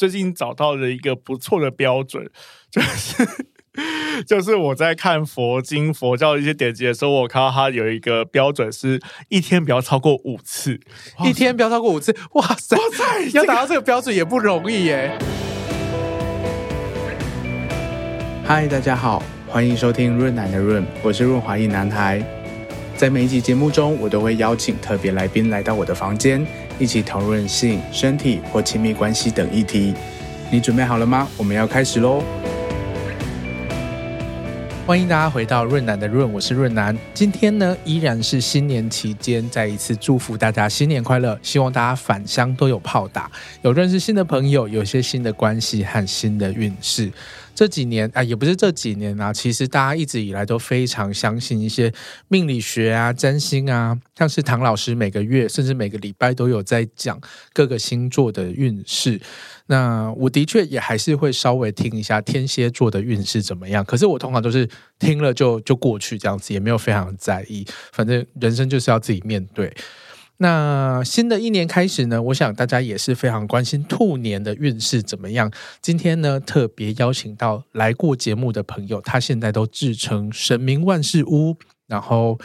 最近找到了一个不错的标准，就是就是我在看佛经、佛教的一些典籍的时候，我看到它有一个标准是一天不要超过五次，一天不要超过五次，哇塞，哇塞，要达到这个标准也不容易耶。嗨，大家好，欢迎收听润奶的润，我是润滑一男孩。在每一集节目中，我都会邀请特别来宾来到我的房间，一起讨论性、身体或亲密关系等议题。你准备好了吗？我们要开始喽！欢迎大家回到润男的润，我是润男。今天呢，依然是新年期间，再一次祝福大家新年快乐。希望大家返乡都有炮打，有认识新的朋友，有些新的关系和新的运势。这几年啊，也不是这几年啊，其实大家一直以来都非常相信一些命理学啊、占星啊，像是唐老师每个月甚至每个礼拜都有在讲各个星座的运势。那我的确也还是会稍微听一下天蝎座的运势怎么样，可是我通常都是听了就就过去这样子，也没有非常在意，反正人生就是要自己面对。那新的一年开始呢，我想大家也是非常关心兔年的运势怎么样。今天呢，特别邀请到来过节目的朋友，他现在都自称神明万事屋，然后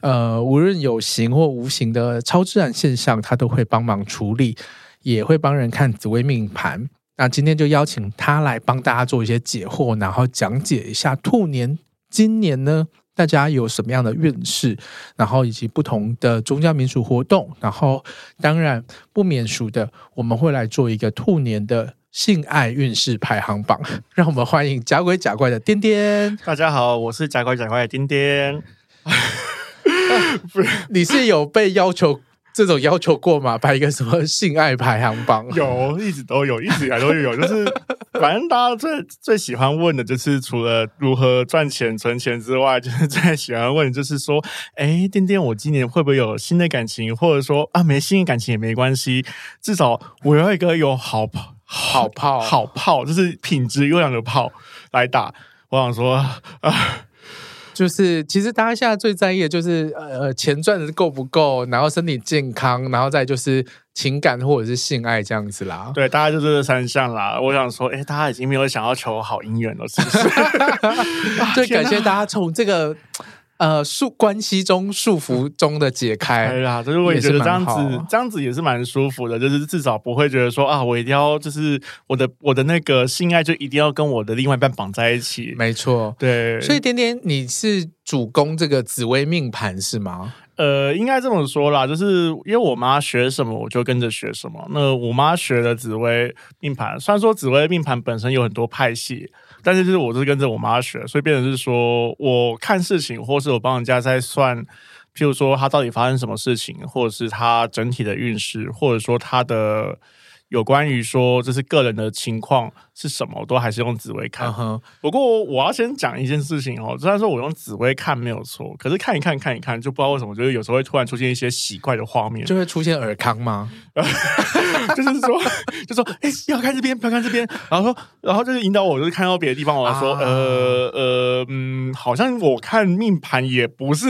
呃，无论有形或无形的超自然现象，他都会帮忙处理，也会帮人看紫微命盘。那今天就邀请他来帮大家做一些解惑，然后讲解一下兔年今年呢。大家有什么样的运势，然后以及不同的宗教民俗活动，然后当然不免俗的，我们会来做一个兔年的性爱运势排行榜。让我们欢迎假鬼假怪的颠颠。大家好，我是假鬼假怪的颠颠。不是，你是有被要求？这种要求过吗？排一个什么性爱排行榜？有，一直都有，一直以来都有。就是反正大家最最喜欢问的就是，除了如何赚钱存钱之外，就是最喜欢问的就是说，哎，颠颠，我今年会不会有新的感情？或者说啊，没新的感情也没关系，至少我要一个有好炮、好炮、好炮，就是品质优良的炮来打。我想说啊。就是，其实大家现在最在意的就是，呃，钱赚的够不够，然后身体健康，然后再就是情感或者是性爱这样子啦。对，大家就这三项啦。我想说，哎，大家已经没有想要求好姻缘了，是不是？最感谢大家从这个。呃，束关系中束缚中的解开，对啦，就是我也觉得这样子，这样子也是蛮舒服的，就是至少不会觉得说啊，我一定要就是我的我的那个性爱就一定要跟我的另外一半绑在一起，没错，对。所以点点，你是主攻这个紫薇命盘是吗？呃，应该这么说啦，就是因为我妈学什么，我就跟着学什么。那我妈学的紫薇命盘，虽然说紫薇命盘本身有很多派系。但是就是我是跟着我妈学，所以变成是说，我看事情，或是我帮人家在算，譬如说他到底发生什么事情，或者是他整体的运势，或者说他的。有关于说就是个人的情况是什么，我都还是用紫微看。Uh huh. 不过我要先讲一件事情哦，虽然说我用紫微看没有错，可是看一看看一看，就不知道为什么，就是有时候会突然出现一些奇怪的画面，就会出现尔康吗？就是说，就说哎，要看这边，不要看这边，然后说，然后就是引导我，就是看到别的地方，我说、uh. 呃呃嗯，好像我看命盘也不是。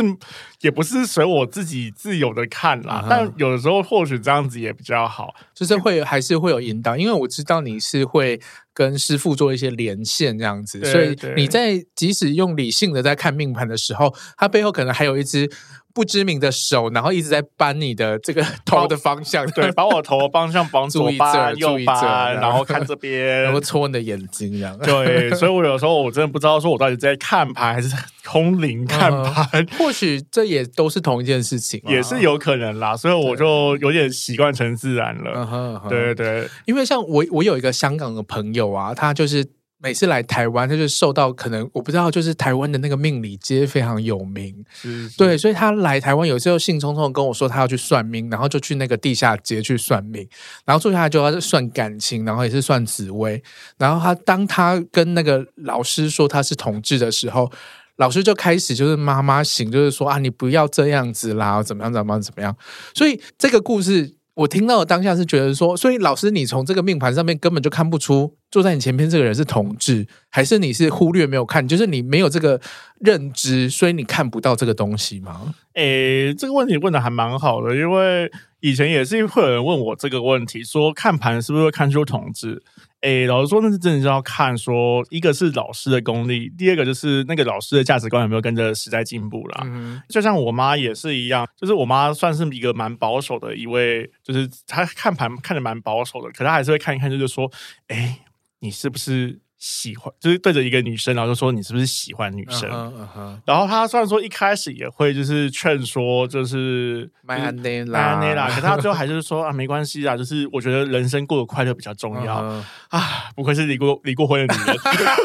也不是随我自己自由的看啦，嗯、但有的时候或许这样子也比较好，就是会还是会有引导，因为我知道你是会跟师傅做一些连线这样子，所以你在即使用理性的在看命盘的时候，它背后可能还有一只。不知名的手，然后一直在扳你的这个 头的方向，对，把我头的方向绑 左扳右扳，然后看这边，然后戳你的眼睛，这样。对，所以我有时候我真的不知道，说我到底在看盘还是空灵看盘，嗯，或许这也都是同一件事情，也是有可能啦。所以我就有点习惯成自然了。对对，因为像我，我有一个香港的朋友啊，他就是。每次来台湾，他就受到可能我不知道，就是台湾的那个命理街非常有名，是是。对，所以他来台湾有时候兴冲冲跟我说他要去算命，然后就去那个地下街去算命，然后坐下来就要算感情，然后也是算紫薇，然后他当他跟那个老师说他是同志的时候，老师就开始就是妈妈型，就是说啊，你不要这样子啦，怎么样怎么样怎么样，所以这个故事。我听到的当下是觉得说，所以老师，你从这个命盘上面根本就看不出坐在你前面这个人是同志，还是你是忽略没有看，就是你没有这个认知，所以你看不到这个东西吗？诶，这个问题问的还蛮好的，因为以前也是会有人问我这个问题，说看盘是不是会看出同志？诶，老实说，那是真的是要看说，一个是老师的功力，第二个就是那个老师的价值观有没有跟着时代进步啦。嗯，就像我妈也是一样，就是我妈算是一个蛮保守的一位，就是她看盘看的蛮保守的，可她还是会看一看，就是说，诶，你是不是？喜欢就是对着一个女生，然后就说你是不是喜欢女生？Uh uh. 然后他虽然说一开始也会就是劝说，就是买安内拉，买安内拉，可他最后还是说啊，没关系啊，就是我觉得人生过得快乐比较重要、uh. 啊，不愧是离过离过婚的女人，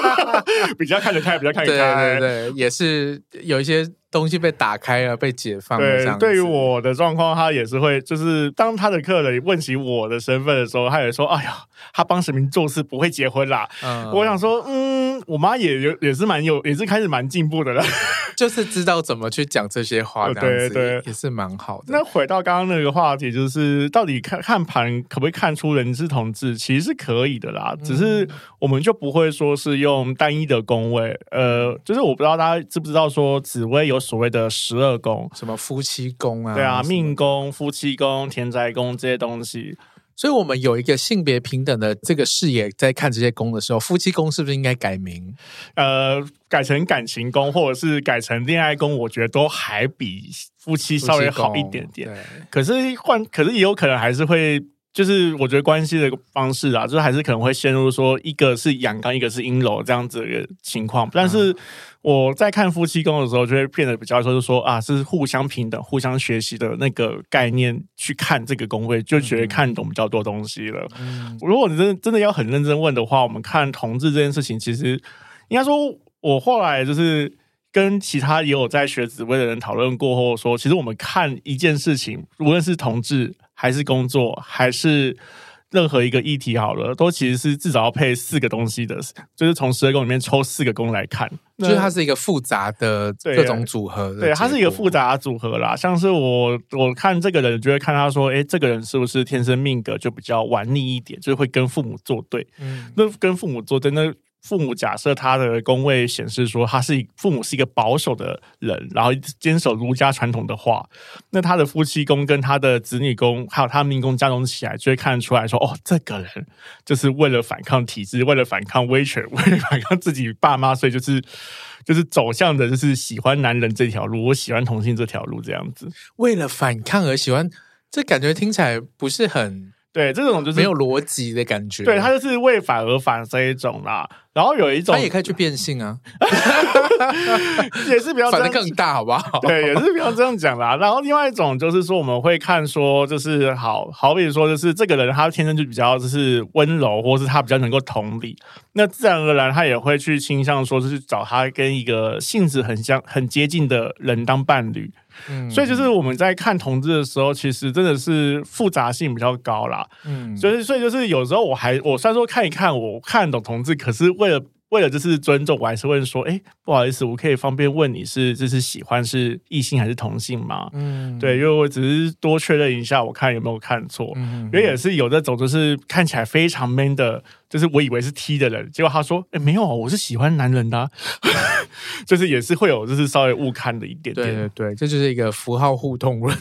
比较看得开，比较看得开，对对对，也是有一些。东西被打开了，被解放了。对，对于我的状况，他也是会，就是当他的客人问起我的身份的时候，他也说：“哎呀，他帮神明做事不会结婚啦。嗯”我想说，嗯，我妈也有，也是蛮有，也是开始蛮进步的了，就是知道怎么去讲这些话，这样子，对，对对，也是蛮好的。那回到刚刚那个话题，就是到底看看盘可不可以看出人是同志？其实是可以的啦，只是我们就不会说是用单一的宫位。呃，就是我不知道大家知不知道说紫薇有。所谓的十二宫，什么夫妻宫啊？对啊，命宫、夫妻宫、田宅宫这些东西。所以，我们有一个性别平等的这个视野，在看这些宫的时候，夫妻宫是不是应该改名？呃，改成感情宫，或者是改成恋爱宫，我觉得都还比夫妻稍微好一点点。可是换，可是也有可能还是会。就是我觉得关系的方式啊，就是还是可能会陷入说一个是阳刚，一个是阴柔这样子的情况。但是我在看夫妻宫的时候，就会变得比较说，就是说啊，是互相平等、互相学习的那个概念去看这个宫位，就觉得看懂比较多东西了。嗯，如果你真的真的要很认真问的话，我们看同志这件事情，其实应该说，我后来就是跟其他也有在学紫薇的人讨论过后说，其实我们看一件事情，无论是同志。还是工作，还是任何一个议题好了，都其实是至少要配四个东西的，就是从十二宫里面抽四个宫来看，就是它是一个复杂的各种组合的。对，它是一个复杂的组合啦。像是我我看这个人，就会看他说，哎，这个人是不是天生命格就比较顽逆一点，就是会跟父母作对。嗯，那跟父母作对，那。父母假设他的宫位显示说他是父母是一个保守的人，然后坚守儒家传统的话，那他的夫妻宫跟他的子女宫还有他命宫加总起来，就会看得出来说，哦，这个人就是为了反抗体制，为了反抗威权，为了反抗自己爸妈，所以就是就是走向的就是喜欢男人这条路，我喜欢同性这条路这样子，为了反抗而喜欢，这感觉听起来不是很。对，这种就是没有逻辑的感觉。对，他就是为反而反这一种啦。然后有一种，他也可以去变性啊，也是比较反正更大，好不好？对，也是比较这样讲啦。然后另外一种就是说，我们会看说，就是好好比说，就是这个人他天生就比较就是温柔，或是他比较能够同理，那自然而然他也会去倾向说，就是找他跟一个性质很像、很接近的人当伴侣。嗯，所以就是我们在看同志的时候，其实真的是复杂性比较高啦。嗯，所以所以就是有时候我还我虽然说看一看，我看懂同志，可是为了。为了就是尊重，我还是问说，哎，不好意思，我可以方便问你是就是喜欢是异性还是同性吗？嗯，对，因为我只是多确认一下，我看有没有看错。嗯，因为也是有那种就是看起来非常 man 的，就是我以为是 T 的人，结果他说，哎，没有，我是喜欢男人的啊，就是也是会有就是稍微误看的一点点。对对对，这就是一个符号互通论。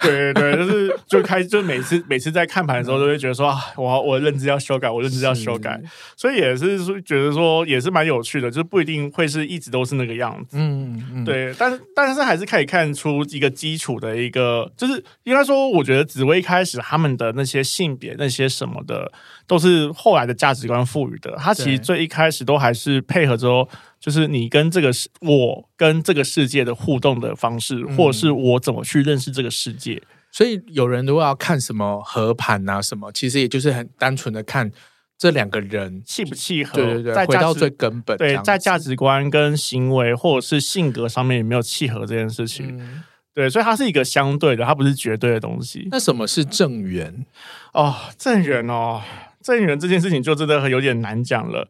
对对对，就是就开就每次每次在看盘的时候，都会觉得说啊，我我认知要修改，我认知要修改，所以也是说觉得说。也是蛮有趣的，就是不一定会是一直都是那个样子，嗯，嗯对，但是但是还是可以看出一个基础的一个，就是应该说，我觉得紫薇一开始他们的那些性别那些什么的，都是后来的价值观赋予的。他其实最一开始都还是配合着，就是你跟这个世，我跟这个世界的互动的方式，或者是我怎么去认识这个世界。嗯、所以有人如果要看什么合盘啊什么，其实也就是很单纯的看。这两个人契不契合？对对对，回到最根本，对，在价值观跟行为或者是性格上面有没有契合这件事情？嗯、对，所以它是一个相对的，它不是绝对的东西。那什么是正缘？哦，正缘哦，正缘这件事情就真的有点难讲了。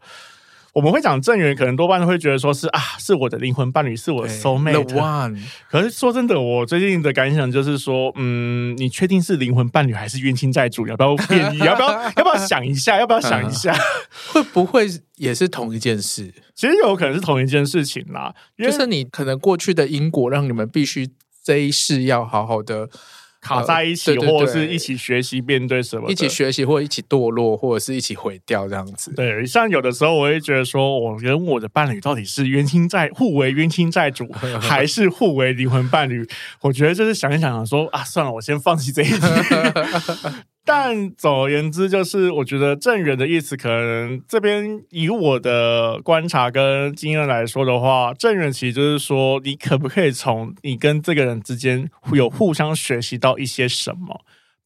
我们会讲正缘，可能多半都会觉得说是啊，是我的灵魂伴侣，是我的 soul mate。The one。可是说真的，我最近的感想就是说，嗯，你确定是灵魂伴侣还是冤亲债主？要不要变？要不要？要不要想一下？要不要想一下？会不会也是同一件事？其实有可能是同一件事情啦，就是你可能过去的因果让你们必须这一世要好好的。卡在一起，呃、对对对或者是一起学习面对什么，一起学习，或者一起堕落，或者是一起毁掉这样子。对，像有的时候我会觉得说，我跟我的伴侣到底是冤亲债互为冤亲债主，还是互为灵魂伴侣？我觉得就是想一想，想说啊，算了，我先放弃这一题。但总而言之，就是我觉得郑远的意思，可能这边以我的观察跟经验来说的话，郑远其实就是说，你可不可以从你跟这个人之间有互相学习到一些什么。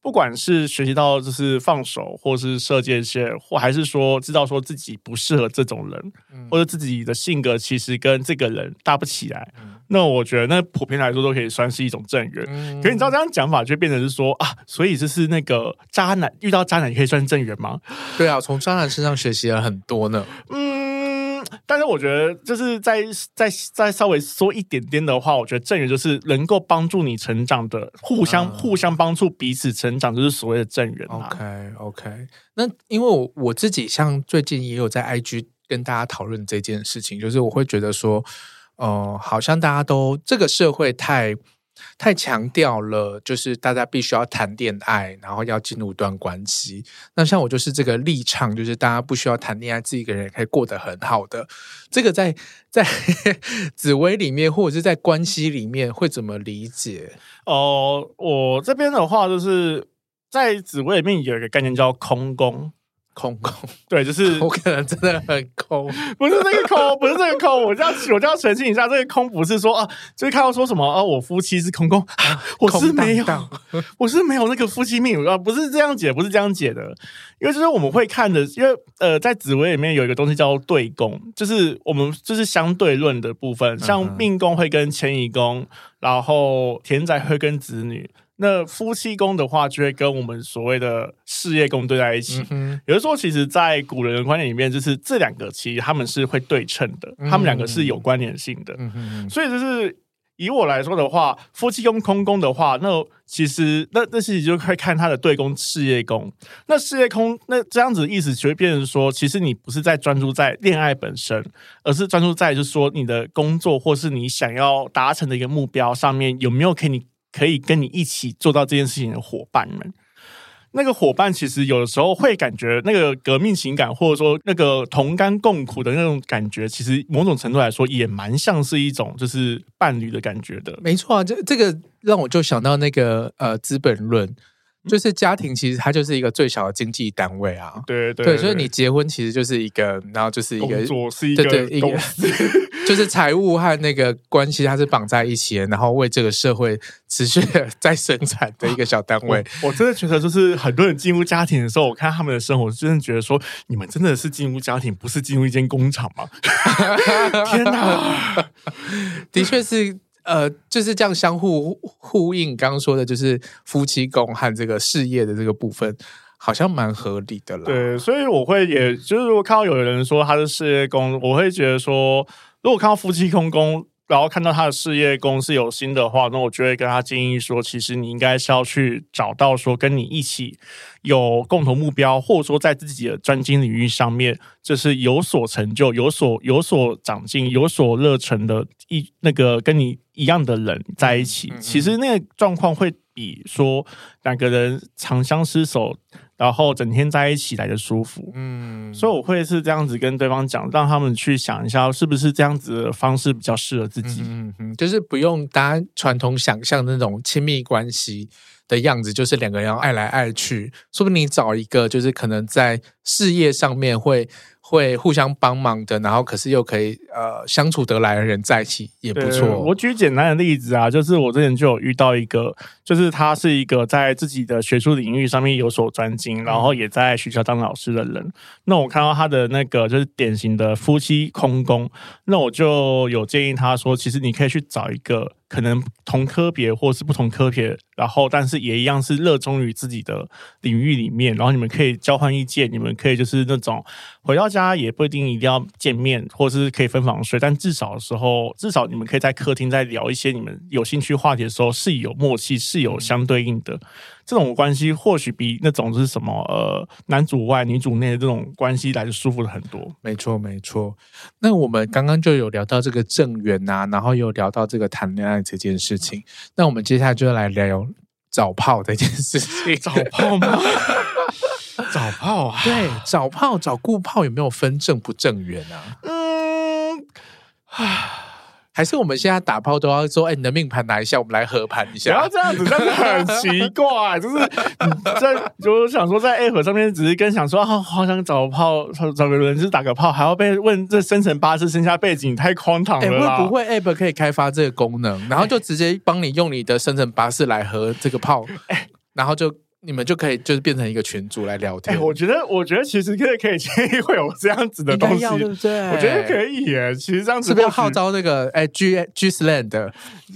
不管是学习到就是放手，或是射界线，或还是说知道说自己不适合这种人，嗯、或者自己的性格其实跟这个人搭不起来，嗯、那我觉得那普遍来说都可以算是一种正缘。嗯、可是你知道这样讲法就变成是说啊，所以就是那个渣男遇到渣男也可以算正缘吗？对啊，从渣男身上学习了很多呢。嗯。但是我觉得，就是再再再稍微说一点点的话，我觉得正缘就是能够帮助你成长的，互相、嗯、互相帮助彼此成长，就是所谓的正缘。OK OK，那因为我我自己像最近也有在 IG 跟大家讨论这件事情，就是我会觉得说，呃，好像大家都这个社会太。太强调了，就是大家必须要谈恋爱，然后要进入一段关系。那像我就是这个立场，就是大家不需要谈恋爱，自己一个人也可以过得很好的。这个在在 紫薇里面，或者是在关系里面，会怎么理解？哦、我这边的话，就是在紫薇里面有一个概念叫空宫。空空，对，就是 我可能真的很空，不是这个空，不是这个空，我就要我就要澄清一下，这个空不是说啊，就是看到说什么啊，我夫妻是空空，我是没有，荡荡我是没有那个夫妻命啊，不是这样解，不是这样解的，因为就是我们会看的，因为呃，在紫微里面有一个东西叫做对宫，就是我们就是相对论的部分，像命宫会跟迁移宫，然后田宅会跟子女。那夫妻宫的话，就会跟我们所谓的事业宫对在一起。有的时候，其实，在古人的观念里面，就是这两个其实他们是会对称的，嗯、他们两个是有关联性的。嗯、所以，就是以我来说的话，夫妻宫空宫的话，那其实那那其实就会看他的对宫事业宫。那事业宫那这样子的意思，就会变成说，其实你不是在专注在恋爱本身，而是专注在就是说你的工作或是你想要达成的一个目标上面，有没有给你。可以跟你一起做到这件事情的伙伴们，那个伙伴其实有的时候会感觉那个革命情感，或者说那个同甘共苦的那种感觉，其实某种程度来说也蛮像是一种就是伴侣的感觉的。没错啊，这这个让我就想到那个呃《资本论》，就是家庭其实它就是一个最小的经济单位啊。对对对，所以你结婚其实就是一个，然后就是一个工作是一个对对一个。就是财务和那个关系，它是绑在一起的，然后为这个社会持续的 在生产的一个小单位。我，我真的觉得，就是很多人进入家庭的时候，我看他们的生活，真的觉得说，你们真的是进入家庭，不是进入一间工厂吗？天哪！的确是，呃，就是这样相互呼应。刚刚说的，就是夫妻宫和这个事业的这个部分，好像蛮合理的啦。对，所以我会，也就是如果看到有人说他是事业宫，我会觉得说。如果看到夫妻空宫，然后看到他的事业公司有新的话，那我就会跟他建议说，其实你应该是要去找到说跟你一起有共同目标，或者说在自己的专精领域上面，就是有所成就、有所有所长进、有所热忱的一那个跟你一样的人在一起。嗯嗯、其实那个状况会比说两个人长相厮守。然后整天在一起来的舒服，嗯，所以我会是这样子跟对方讲，让他们去想一下，是不是这样子的方式比较适合自己，嗯嗯，就是不用大家传统想象的那种亲密关系的样子，就是两个人要爱来爱去，说不定你找一个就是可能在事业上面会。会互相帮忙的，然后可是又可以呃相处得来的人在一起也不错。我举简单的例子啊，就是我之前就有遇到一个，就是他是一个在自己的学术领域上面有所专精，然后也在学校当老师的人。嗯、那我看到他的那个就是典型的夫妻空工，那我就有建议他说，其实你可以去找一个。可能同科别或是不同科别，然后但是也一样是热衷于自己的领域里面，然后你们可以交换意见，你们可以就是那种回到家也不一定一定要见面，或者是可以分房睡，但至少的时候，至少你们可以在客厅在聊一些你们有兴趣话题的时候是有默契，是有相对应的。这种关系或许比那种是什么呃男主外女主内的这种关系来的舒服了很多。没错没错。那我们刚刚就有聊到这个正缘呐，然后又聊到这个谈恋爱这件事情。那我们接下来就来聊找炮这件事情。找炮吗？找炮啊？对，找炮找顾炮有没有分正不正缘啊？嗯，唉。还是我们现在打炮都要说，哎，你的命盘拿一下，我们来合盘一下。不要这样子，真的很奇怪。就是在，就是想说，在 App 上面只是跟想说，啊好想找炮，找找个人是打个炮，还要被问这生辰八字、生下背景，太荒唐了。会不会 App 可以开发这个功能，然后就直接帮你用你的生辰八字来合这个炮，然后就。你们就可以就是变成一个群组来聊天。哎、欸，我觉得，我觉得其实可以可以建议会有这样子的东西，对不对？我觉得可以耶。其实这样子是不是要号召那个哎 G G Sland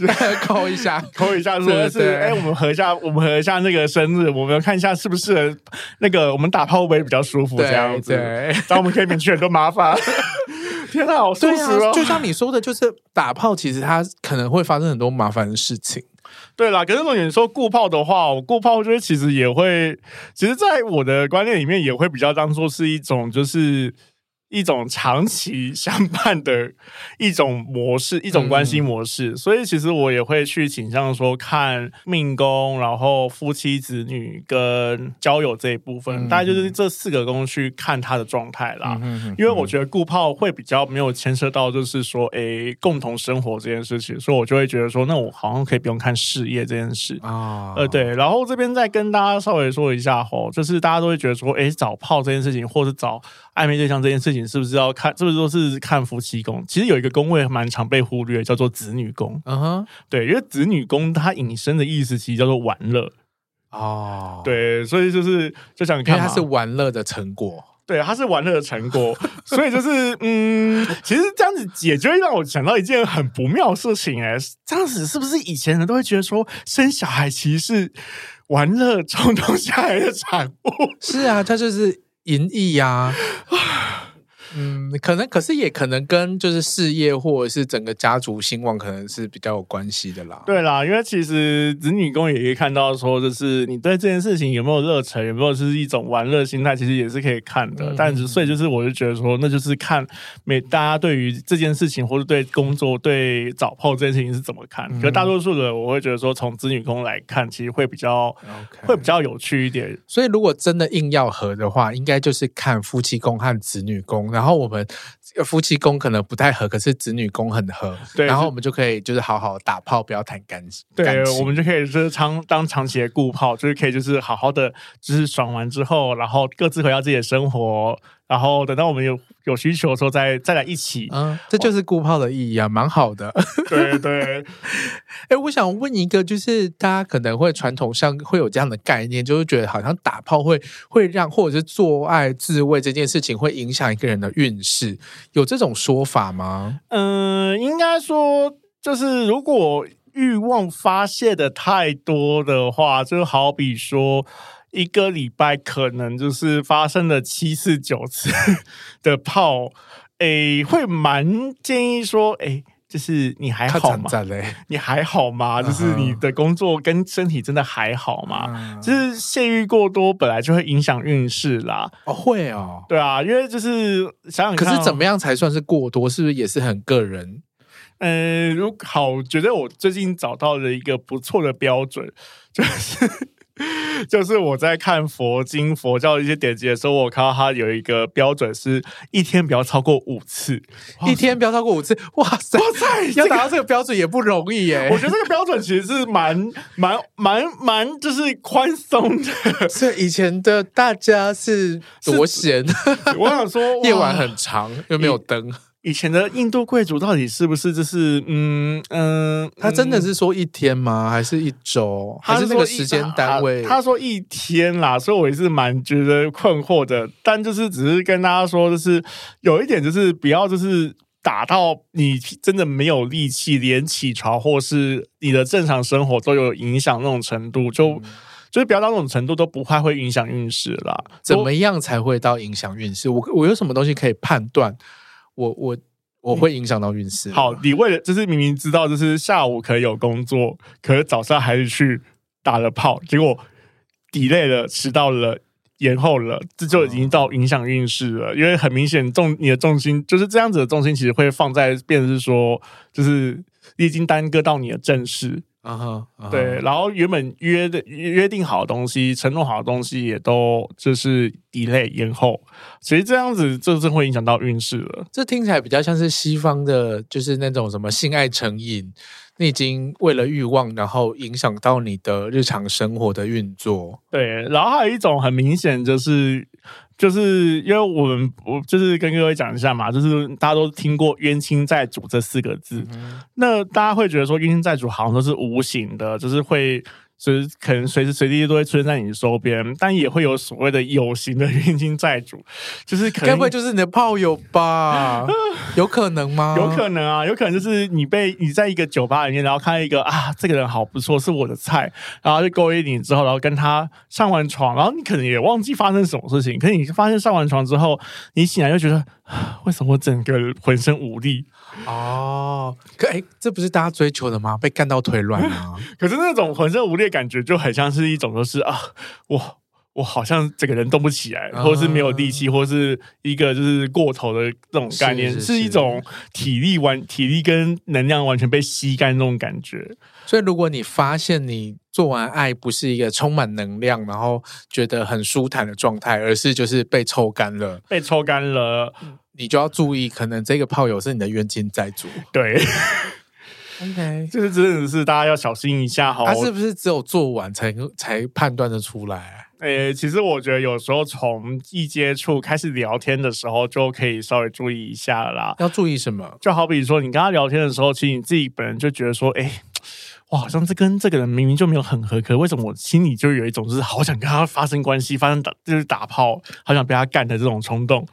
扣一下扣一下说的是哎，我们合一下，我们合一下那个生日，我们看一下是不是那个我们打炮会比较舒服这样子，然后我们可以免去很多麻烦。天哪，好舒服哦！就像你说的，就是打炮，其实它可能会发生很多麻烦的事情。对啦，可是如果你说顾炮的话，我顾炮就是其实也会，其实在我的观念里面也会比较当做是一种就是。一种长期相伴的一种模式，一种关系模式，嗯、所以其实我也会去倾向说看命宫，然后夫妻子女跟交友这一部分，嗯、大概就是这四个宫去看他的状态啦。因为我觉得顾炮会比较没有牵涉到，就是说，诶，共同生活这件事情，所以我就会觉得说，那我好像可以不用看事业这件事啊。哦、呃，对。然后这边再跟大家稍微说一下吼，就是大家都会觉得说，诶，找炮这件事情，或是找暧昧对象这件事情。是不是要看？是不是说是看夫妻宫？其实有一个宫位蛮常被忽略，叫做子女宫。嗯哼，对，因为子女宫它引申的意思其实叫做玩乐。哦，对，所以就是就想看它是玩乐的成果。对，它是玩乐的成果。所以就是嗯，其实这样子解就会让我想到一件很不妙的事情哎，这样子是不是以前人都会觉得说生小孩其实是玩乐冲动下来的产物？是啊，它就是淫逸呀。嗯，可能，可是也可能跟就是事业或者是整个家族兴旺，可能是比较有关系的啦。对啦，因为其实子女宫也可以看到说，就是你对这件事情有没有热忱，有没有是一种玩乐心态，其实也是可以看的。嗯、但是，所以就是我就觉得说，那就是看每大家对于这件事情，或者对工作、对找炮这件事情是怎么看。嗯、可大多数的，我会觉得说，从子女宫来看，其实会比较会比较有趣一点。所以，如果真的硬要合的话，应该就是看夫妻宫和子女宫。然后我们 but 夫妻宫可能不太合，可是子女宫很合，对，然后我们就可以就是好好打炮，不要谈感情。对，我们就可以就是长当长期的顾炮，就是可以就是好好的，就是爽完之后，然后各自回到自己的生活。然后等到我们有有需求的时候再再来一起，嗯，这就是顾炮的意义啊，蛮好的。对 对，哎，我想问一个，就是大家可能会传统上会有这样的概念，就是觉得好像打炮会会让或者是做爱自慰这件事情会影响一个人的运势，有这种说法吗？嗯，应该说就是如果欲望发泄的太多的话，就好比说。一个礼拜可能就是发生了七次九次的炮，诶，会蛮建议说，诶，就是你还好吗？你还好吗？就是你的工作跟身体真的还好吗？就是泄欲过多本来就会影响运势啦。哦，会哦，对啊，因为就是想想看，可是怎么样才算是过多？是不是也是很个人？嗯，如好，觉得我最近找到了一个不错的标准，就是。就是我在看佛经、佛教的一些典籍的时候，我看到它有一个标准，是一天不要超过五次，一天不要超过五次。哇塞，哇塞，要达到这个标准也不容易耶。我觉得这个标准其实是蛮、蛮、蛮、蛮，就是宽松的。所以以前的大家是多闲，我想说 夜晚很长又没有灯。以前的印度贵族到底是不是就是嗯嗯，他真的是说一天吗？还是一周？还是那个时间单位？他说一天啦，所以我也是蛮觉得困惑的。但就是只是跟大家说，就是有一点就是不要就是打到你真的没有力气，连起床或是你的正常生活都有影响那种程度，就、嗯、就是不要到那种程度都不太会影响运势啦。怎么样才会到影响运势？我我有什么东西可以判断？我我我会影响到运势。好，你为了就是明明知道就是下午可以有工作，可是早上还是去打了炮，结果 delay 了，迟到了，延后了，这就已经到影响运势了。因为很明显重你的重心就是这样子的重心，其实会放在变是说，就是你已经耽搁到你的正事。啊哈，对，然后原本约的约定好的东西、承诺好的东西，也都就是 delay 延后。其实这样子，就真会影响到运势了。这听起来比较像是西方的，就是那种什么性爱成瘾，你已经为了欲望，然后影响到你的日常生活的运作。对，然后还有一种很明显就是。就是因为我们，我就是跟各位讲一下嘛，就是大家都听过冤亲债主这四个字，嗯、那大家会觉得说冤亲债主好像都是无形的，就是会。所以可能随时随地都会出现在你周边，但也会有所谓的有形的冤亲债主，就是该不会就是你的炮友吧？有可能吗？有可能啊，有可能就是你被你在一个酒吧里面，然后看到一个啊，这个人好不错，是我的菜，然后就勾引你之后，然后跟他上完床，然后你可能也忘记发生什么事情，可是你发现上完床之后，你醒来就觉得为什么我整个浑身无力？哦，可哎，这不是大家追求的吗？被干到腿软啊？可是那种浑身无力的感觉，就很像是一种，就是啊，我我好像整个人动不起来，或者是没有力气，或是一个就是过头的这种概念，是一种体力完体力跟能量完全被吸干那种感觉。所以，如果你发现你做完爱不是一个充满能量，然后觉得很舒坦的状态，而是就是被抽干了，被抽干了。你就要注意，可能这个炮友是你的冤亲债主。对，OK，就是真的是大家要小心一下哈。他是不是只有做完才才判断的出来？诶、欸，其实我觉得有时候从一接触开始聊天的时候，就可以稍微注意一下啦。要注意什么？就好比说，你跟他聊天的时候，其实你自己本人就觉得说，哎、欸，哇，好像这跟这个人明明就没有很合，可为什么我心里就有一种就是好想跟他发生关系，发生打就是打炮，好想被他干的这种冲动。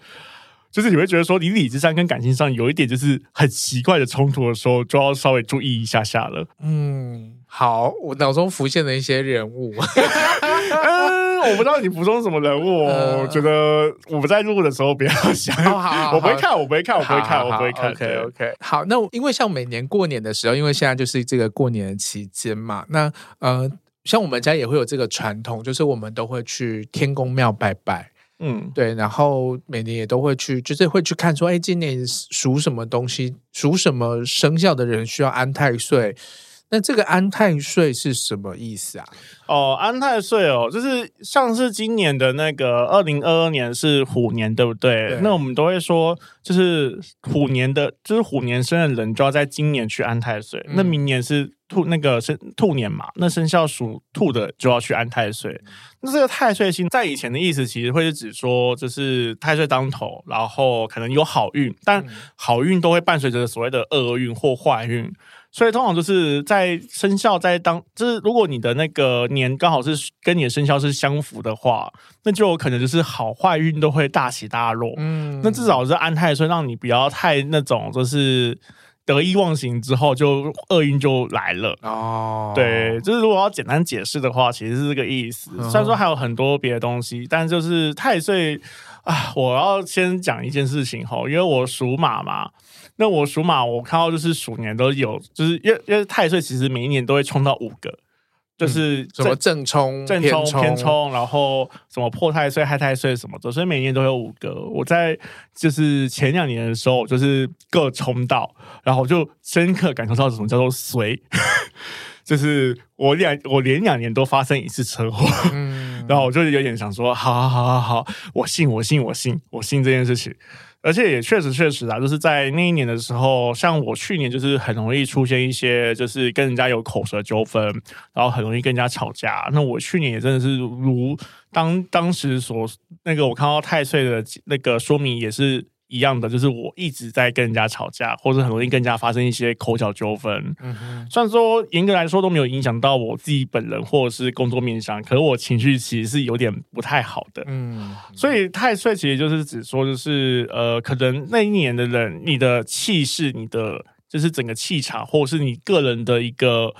就是你会觉得说，你理智上跟感情上有一点就是很奇怪的冲突的时候，就要稍微注意一下下了。嗯，好，我脑中浮现了一些人物。嗯，我不知道你服装什么人物，呃、我觉得我们在录的时候不要想。我不会看，我不会看，我不会看，我不会看。OK OK。好，那因为像每年过年的时候，因为现在就是这个过年的期间嘛，那呃，像我们家也会有这个传统，就是我们都会去天公庙拜拜。嗯，对，然后每年也都会去，就是会去看说，哎，今年属什么东西，属什么生肖的人需要安太岁。那这个安太岁是什么意思啊？哦，安太岁哦，就是像是今年的那个二零二二年是虎年，对不对？对。那我们都会说，就是虎年的，就是虎年生的人就要在今年去安太岁。嗯。那明年是兔那个生兔年嘛，那生肖属兔的就要去安太岁。那这个太岁星在以前的意思，其实会是指说，就是太岁当头，然后可能有好运，但好运都会伴随着所谓的厄运或坏运。所以通常就是在生肖在当，就是如果你的那个年刚好是跟你的生肖是相符的话，那就有可能就是好坏运都会大起大落。嗯，那至少是安太岁，让你不要太那种就是得意忘形之后就厄运就来了。哦，对，就是如果要简单解释的话，其实是这个意思。虽然说还有很多别的东西，但就是太岁啊，我要先讲一件事情哈，因为我属马嘛。那我属马，我看到就是鼠年都有，就是因为因为太岁其实每一年都会冲到五个，就是、嗯、什么正冲、正冲、偏冲，然后什么破太岁、害太岁什么的，所以每年都有五个。我在就是前两年的时候，就是各冲到，然后就深刻感受到什么叫做随，就是我两我连两年都发生一次车祸，嗯、然后我就有点想说，好好好好好，我信我信我信我信这件事情。而且也确实确实啊，就是在那一年的时候，像我去年就是很容易出现一些，就是跟人家有口舌纠纷，然后很容易跟人家吵架。那我去年也真的是如当当时所那个我看到太岁的那个说明也是。一样的，就是我一直在跟人家吵架，或者很容易跟人家发生一些口角纠纷。虽然说严格来说都没有影响到我自己本人或者是工作面上，可是我情绪其实是有点不太好的。嗯，所以太岁其实就是指说，就是呃，可能那一年的人，你的气势，你的就是整个气场，或者是你个人的一个。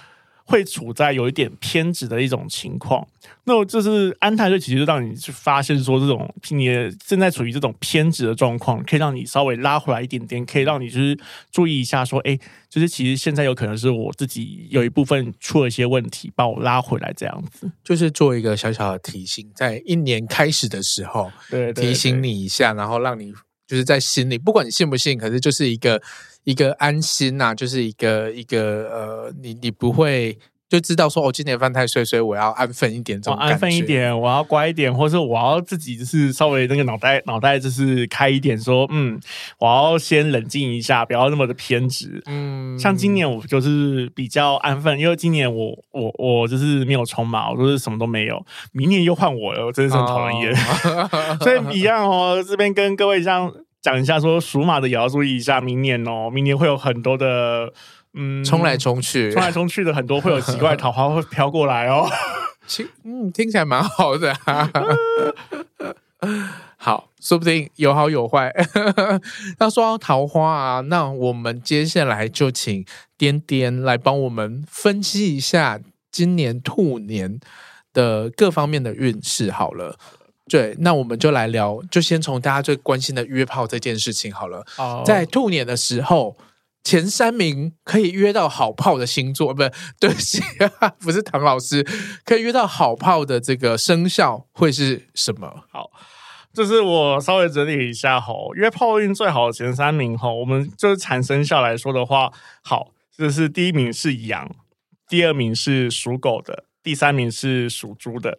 会处在有一点偏执的一种情况，那就是安泰就，其实让你去发现说，这种你正在处于这种偏执的状况，可以让你稍微拉回来一点点，可以让你就是注意一下，说，哎，就是其实现在有可能是我自己有一部分出了一些问题，把我拉回来这样子，就是做一个小小的提醒，在一年开始的时候，对，提醒你一下，然后让你就是在心里，不管你信不信，可是就是一个。一个安心呐、啊，就是一个一个呃，你你不会就知道说哦，今年犯太岁，所以我要安分一点，这种安分一点，我要乖一点，或是我要自己就是稍微那个脑袋脑袋就是开一点，说嗯，我要先冷静一下，不要那么的偏执。嗯，像今年我就是比较安分，因为今年我我我就是没有冲嘛，我就是什么都没有。明年又换我了，我真的是很讨人厌。哦、所以一样哦，这边跟各位这样讲一下说，说属马的也要注意一下，明年哦，明年会有很多的。嗯，冲来冲去，冲来冲去的很多会有奇怪的桃花会飘过来哦。嗯，听起来蛮好的啊。好，说不定有好有坏。那说到桃花啊，那我们接下来就请颠颠来帮我们分析一下今年兔年的各方面的运势。好了，对，那我们就来聊，就先从大家最关心的约炮这件事情好了。Oh. 在兔年的时候。前三名可以约到好炮的星座，不，对不起，不是唐老师，可以约到好炮的这个生肖会是什么？好，就是我稍微整理一下吼，约炮运最好的前三名吼，我们就是产生下来说的话，好，就是第一名是羊，第二名是属狗的，第三名是属猪的。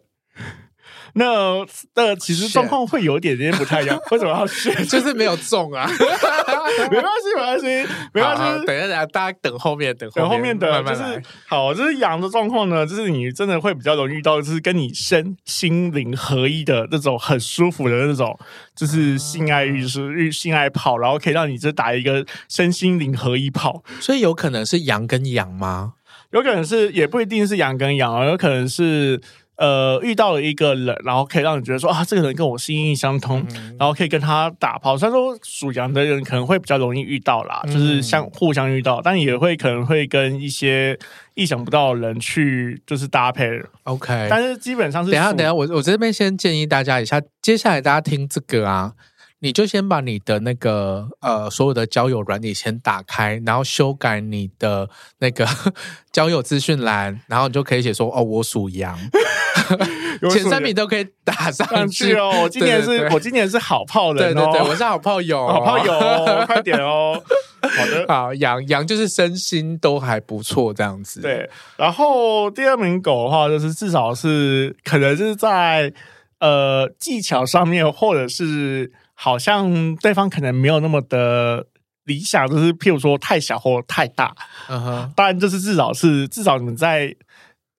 那那其实状况会有一点点不太一样，为什么要选？就是没有中啊，没关系，没关系，没关系。等一下，等一下，大家等后面，等等后面的，慢慢就是好。就是羊的状况呢，就是你真的会比较容易遇到，就是跟你身心灵合一的那种很舒服的那种，就是性爱欲是欲性爱跑，然后可以让你就打一个身心灵合一跑。所以有可能是羊跟羊吗？有可能是，也不一定是羊跟羊，有可能是。呃，遇到了一个人，然后可以让你觉得说啊，这个人跟我心意相通，嗯、然后可以跟他打炮。虽然说属羊的人可能会比较容易遇到啦，嗯、就是相互相遇到，但也会可能会跟一些意想不到的人去就是搭配。OK，但是基本上是。等下，等下，我我这边先建议大家一下，接下来大家听这个啊。你就先把你的那个呃所有的交友软体先打开，然后修改你的那个 交友资讯栏，然后你就可以写说哦，我 属羊，前三名都可以打上去，上去哦。我今年是我今年是好炮人，哦，对对对，我是好炮友，好炮友，快点哦。好的，好羊羊就是身心都还不错这样子。对，然后第二名狗的话，就是至少是可能是在呃技巧上面，或者是。好像对方可能没有那么的理想，就是譬如说太小或太大。嗯哼，当然就是至少是至少你们在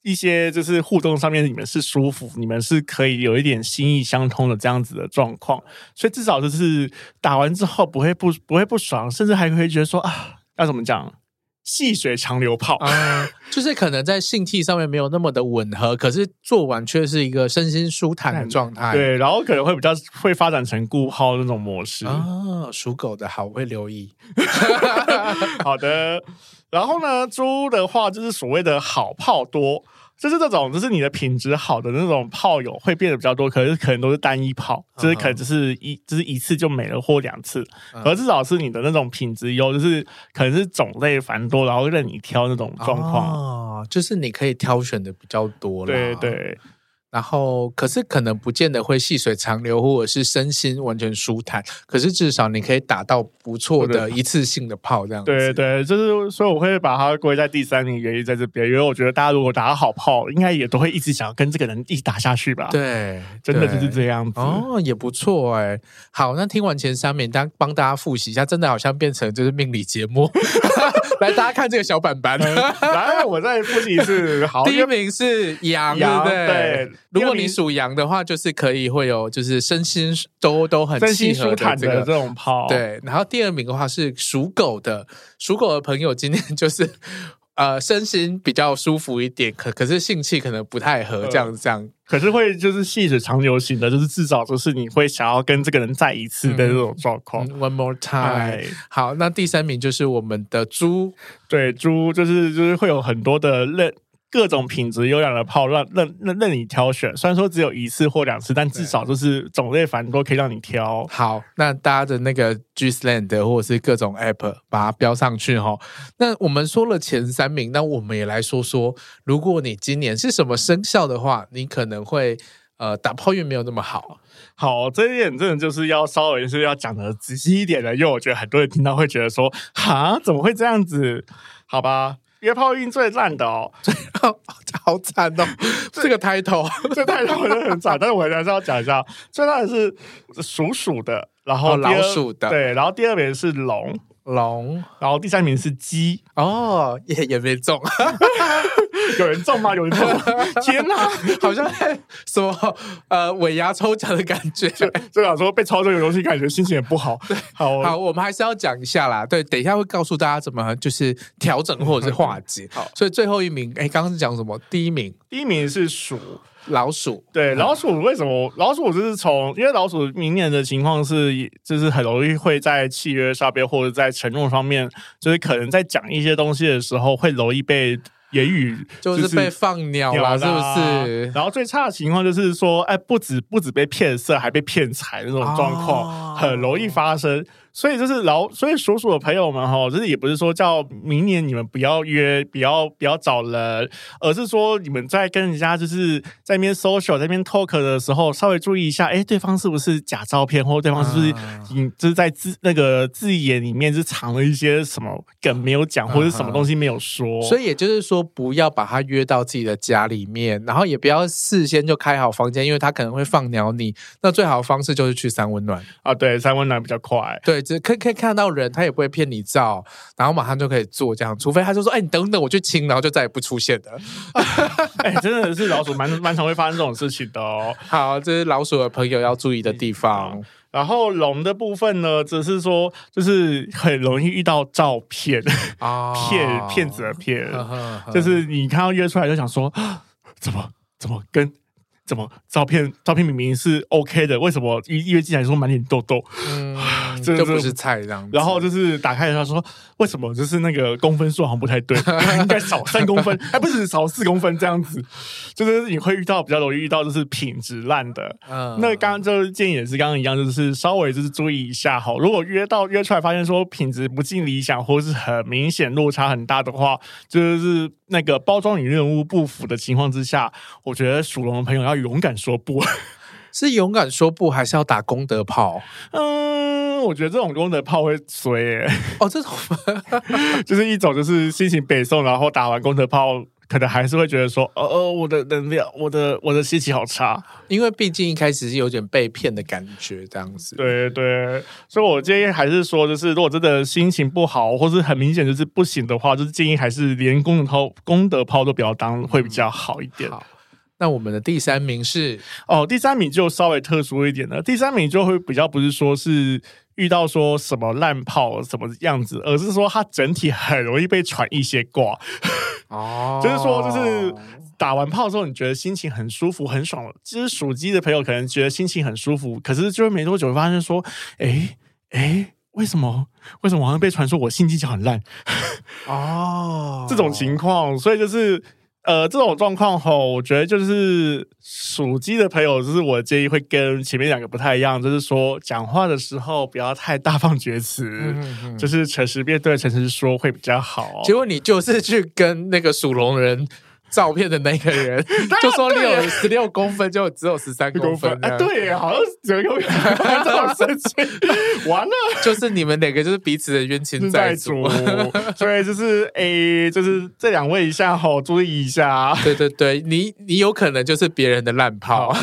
一些就是互动上面，你们是舒服，你们是可以有一点心意相通的这样子的状况，所以至少就是打完之后不会不不会不爽，甚至还会觉得说啊，要怎么讲？细水长流泡，嗯，就是可能在性气上面没有那么的吻合，可是做完却是一个身心舒坦的状态。对，然后可能会比较会发展成固泡那种模式。啊、哦，属狗的好，我会留意。好的，然后呢，猪的话就是所谓的好泡多。就是这种，就是你的品质好的那种炮友会变得比较多，可是可能都是单一炮，就是可能只是一，就是一次就没了或两次，而至少是你的那种品质优，就是可能是种类繁多，然后任你挑那种状况，哦，就是你可以挑选的比较多了，对对。然后，可是可能不见得会细水长流，或者是身心完全舒坦。可是至少你可以打到不错的一次性的炮，这样子。对对，就是所以我会把它归在第三名，原因在这边，因为我觉得大家如果打得好炮，应该也都会一直想要跟这个人一起打下去吧。对，真的就是这样子。哦，也不错哎。好，那听完前三名，当帮大家复习一下，真的好像变成就是命理节目。来，大家看这个小板板。来，我再复习一次。好，第一名是羊，羊对不对？对。如果你属羊的话，就是可以会有，就是身心都都很契合的这个这种泡。对，然后第二名的话是属狗的，属狗的朋友今天就是 呃身心比较舒服一点，可可是性气可能不太合，这样这样。可是会就是细水长流型的，就是至少就是你会想要跟这个人再一次的这种状况。嗯，One more time。好，那第三名就是我们的猪，对，猪就是就是会有很多的认。各种品质优良的炮，让任任任你挑选。虽然说只有一次或两次，但至少就是种类繁多，可以让你挑。好，那大家的那个 Gisland 或者是各种 App 把它标上去哈。那我们说了前三名，那我们也来说说，如果你今年是什么生肖的话，你可能会呃打炮运没有那么好。好，这一点真的就是要稍微是要讲的仔细一点的，因为我觉得很多人听到会觉得说，哈，怎么会这样子？好吧。约炮运最烂的哦，好惨哦！这个抬头，这抬头真的很惨。但是我还是要讲一下，最烂的是鼠鼠的，然后老鼠的，对，然后第二名是龙龙，然后第三名是鸡。哦，也也没中。有人中吗？有人中吗？天哪，好像在什么呃尾牙抽奖的感觉，就想说被抽这个东西，感觉心情也不好。好好，我们还是要讲一下啦。对，等一下会告诉大家怎么就是调整或者是化解。好，所以最后一名，哎，刚刚是讲什么？第一名，第一名是鼠老鼠。对，老鼠为什么？老鼠就是从因为老鼠明年的情况是，就是很容易会在契约上边或者在承诺方面，就是可能在讲一些东西的时候，会容易被。言语就是被放鸟了，是不是？然后最差的情况就是说，哎，不止不止被骗色，还被骗财那种状况，很容易发生。所以就是老，所以属鼠的朋友们哈，就是也不是说叫明年你们不要约，不要不要找人，而是说你们在跟人家就是在那边 social，在那边 talk 的时候，稍微注意一下，哎，对方是不是假照片，或者对方是不是你就是在字那个字眼里面是藏了一些什么梗没有讲，或者什么东西没有说。所以也就是说，不要把他约到自己的家里面，然后也不要事先就开好房间，因为他可能会放鸟你。那最好的方式就是去三温暖啊，对，三温暖比较快，对。只可以可以看到人，他也不会骗你照，然后马上就可以做这样，除非他就说：“哎、欸，你等等，我去清，然后就再也不出现了。哎、欸，真的是老鼠蛮蛮常会发生这种事情的哦。好，这是老鼠的朋友要注意的地方。嗯、然后龙的部分呢，只是说就是很容易遇到照片啊，骗骗子的骗，就是你看到约出来就想说，怎么怎么跟。怎么照片？照片明明是 OK 的，为什么一约进来说满脸痘痘？嗯，这就不是菜这样。然后就是打开他说，为什么就是那个公分数好像不太对，应该少三公分，还不是少四公分这样子。就是你会遇到比较容易遇到就是品质烂的。嗯，那刚刚就是建议也是刚刚一样，就是稍微就是注意一下哈。如果约到约出来发现说品质不尽理想，或是很明显落差很大的话，就是那个包装与任务不符的情况之下，我觉得属龙的朋友要。勇敢说不，是勇敢说不，还是要打功德炮？嗯，我觉得这种功德炮会衰耶。哦，这种 就是一种就是心情北宋，然后打完功德炮，可能还是会觉得说，哦哦，我的能量，我的我的心情好差，因为毕竟一开始是有点被骗的感觉，这样子。对对，所以我建议还是说，就是如果真的心情不好，或是很明显就是不行的话，就是建议还是连功德炮功德炮都不要当，会比较好一点。嗯那我们的第三名是哦，第三名就稍微特殊一点了。第三名就会比较不是说是遇到说什么烂炮什么样子，而是说它整体很容易被传一些卦。哦，就是说就是打完炮之后，你觉得心情很舒服很爽。其实属鸡的朋友可能觉得心情很舒服，可是就是没多久会发现说，哎哎，为什么为什么好像被传说我性技巧很烂？哦，这种情况，所以就是。呃，这种状况吼，我觉得就是属鸡的朋友，就是我的建议会跟前面两个不太一样，就是说讲话的时候不要太大放厥词，嗯嗯，就是诚实面对，诚实说会比较好。结果你就是去跟那个属龙人。照片的那个人 就说你有十六公分，就只有十三公分。哎，对，好像只有这种事情。完了，就是你们两个就是彼此的冤亲债主，所以就是诶，就是这两位一下好注意一下。对对对，你你有可能就是别人的烂炮。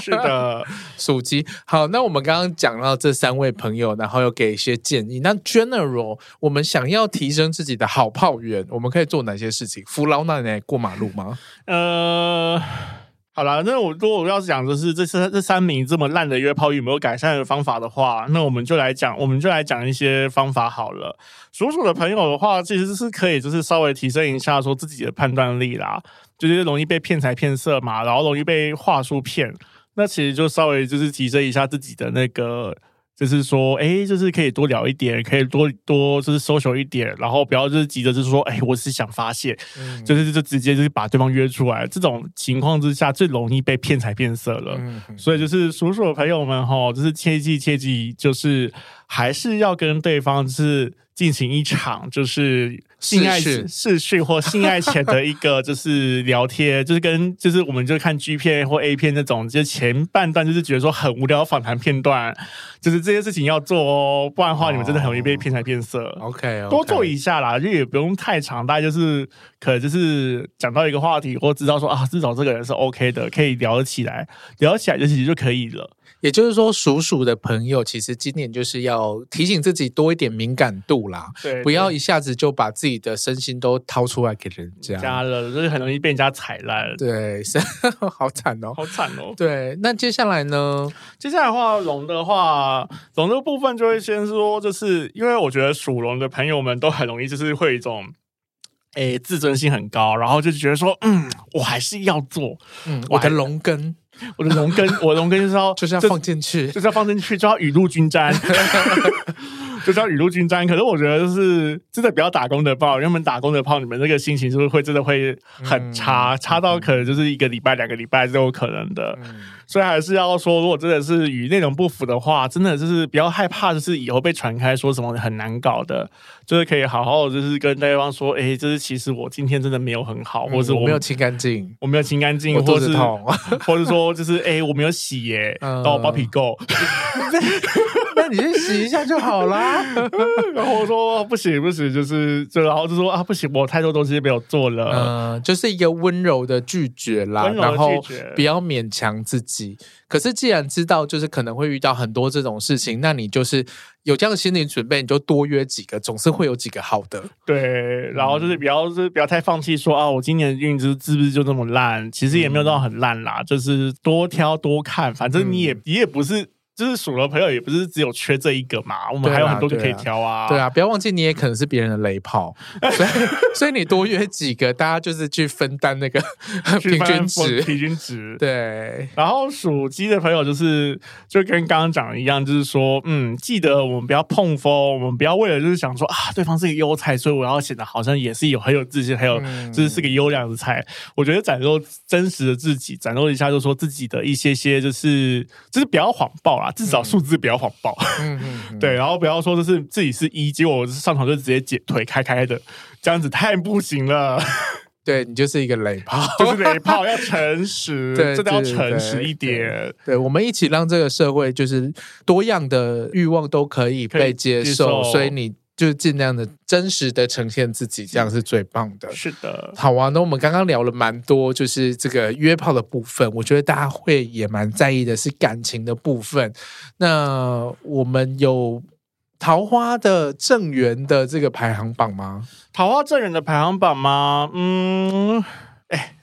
是的，属鸡。好，那我们刚刚讲到这三位朋友，然后又给一些建议。那 general，我们想要提升自己的好炮缘，我们可以做哪些事情？扶老奶奶过马路吗？呃，好了，那我如果我要讲的是这三这三名这么烂的约炮有没有改善的方法的话，那我们就来讲，我们就来讲一些方法好了。属鼠的朋友的话，其实是可以就是稍微提升一下说自己的判断力啦，就是容易被骗财骗色嘛，然后容易被话术骗，那其实就稍微就是提升一下自己的那个。就是说，哎、欸，就是可以多聊一点，可以多多就是 social 一点，然后不要就是急着就是说，哎、欸，我是想发泄，嗯、就是就直接就是把对方约出来。这种情况之下，最容易被骗财骗色了。嗯、所以就是叔叔的朋友们哈，就是切记切记，就是还是要跟对方是进行一场就是性爱视讯或性爱前的一个就是聊天，就是跟就是我们就看 G 片或 A 片那种，就前半段就是觉得说很无聊访谈片段，就是这些事情要做哦，不然的话你们真的很容易被骗财骗色。OK，多做一下啦，就也不用太长，大概就是可能就是讲到一个话题，或知道说啊，至少这个人是 OK 的，可以聊得起来，聊起来就其实就可以了。也就是说，属鼠的朋友其实今年就是要提醒自己多一点敏感度啦，对，不要一下子就把自己的身心都掏出来给人家，加了就是很容易被人家踩烂，对，是 好惨哦，好惨哦。对，那接下来呢？接下来的话，龙的话，龙的部分就会先说，就是因为我觉得属龙的朋友们都很容易就是会有一种，诶，自尊心很高，然后就觉得说，嗯，我还是要做，嗯，我的龙根。我的龙根，我的龙根就是要 就是要放进去，就是要放进去，就要雨露均沾，就叫雨露均沾。可是我觉得就是真的不要打工的炮，因为你们打工的炮，你们那个心情是不是会真的会很差，嗯、差到可能就是一个礼拜、两个礼拜都有可能的。嗯所以还是要说，如果真的是与内容不符的话，真的就是不要害怕，就是以后被传开说什么很难搞的，就是可以好好就是跟对方说，哎、欸，就是其实我今天真的没有很好，或者是我，我没有清干净，我没有清干净，或者是 或者说就是哎、欸，我没有洗耶，帮、嗯、我包皮垢。那你去洗一下就好啦。然后我说不行不行，就是就然后就说啊不行，我太多东西没有做了。嗯，就是一个温柔的拒绝啦，绝然后不要勉强自己。可是既然知道就是可能会遇到很多这种事情，那你就是有这样的心理准备，你就多约几个，总是会有几个好的。对，然后就是不要就是不要太放弃说，说啊，我今年的运势是不是就这么烂？其实也没有到很烂啦，嗯、就是多挑多看，反正你也、嗯、你也不是。就是数了朋友也不是只有缺这一个嘛，我们还有很多个可以挑啊。对啊，不要忘记你也可能是别人的雷炮，所以所以你多约几个，大家就是去分担那个 平均值。平均值对。然后属鸡的朋友就是就跟刚刚讲的一样，就是说，嗯，记得我们不要碰风，我们不要为了就是想说啊，对方是个优菜，所以我要显得好像也是有很有自信，还有就是是个优良的菜。嗯、我觉得展露真实的自己，展露一下，就是说自己的一些些，就是就是不要谎报。至少数字不要谎报，嗯嗯嗯、对，然后不要说就是自己是一，结果我上场就直接解腿开开的，这样子太不行了。对，你就是一个雷炮，就是雷炮，要诚实，对，真的要诚实一点。对，我们一起让这个社会就是多样的欲望都可以被接受，所以你。就是尽量的真实的呈现自己，这样是最棒的。是的，好啊。那我们刚刚聊了蛮多，就是这个约炮的部分。我觉得大家会也蛮在意的是感情的部分。那我们有桃花的正缘的这个排行榜吗？桃花正缘的排行榜吗？嗯，哎。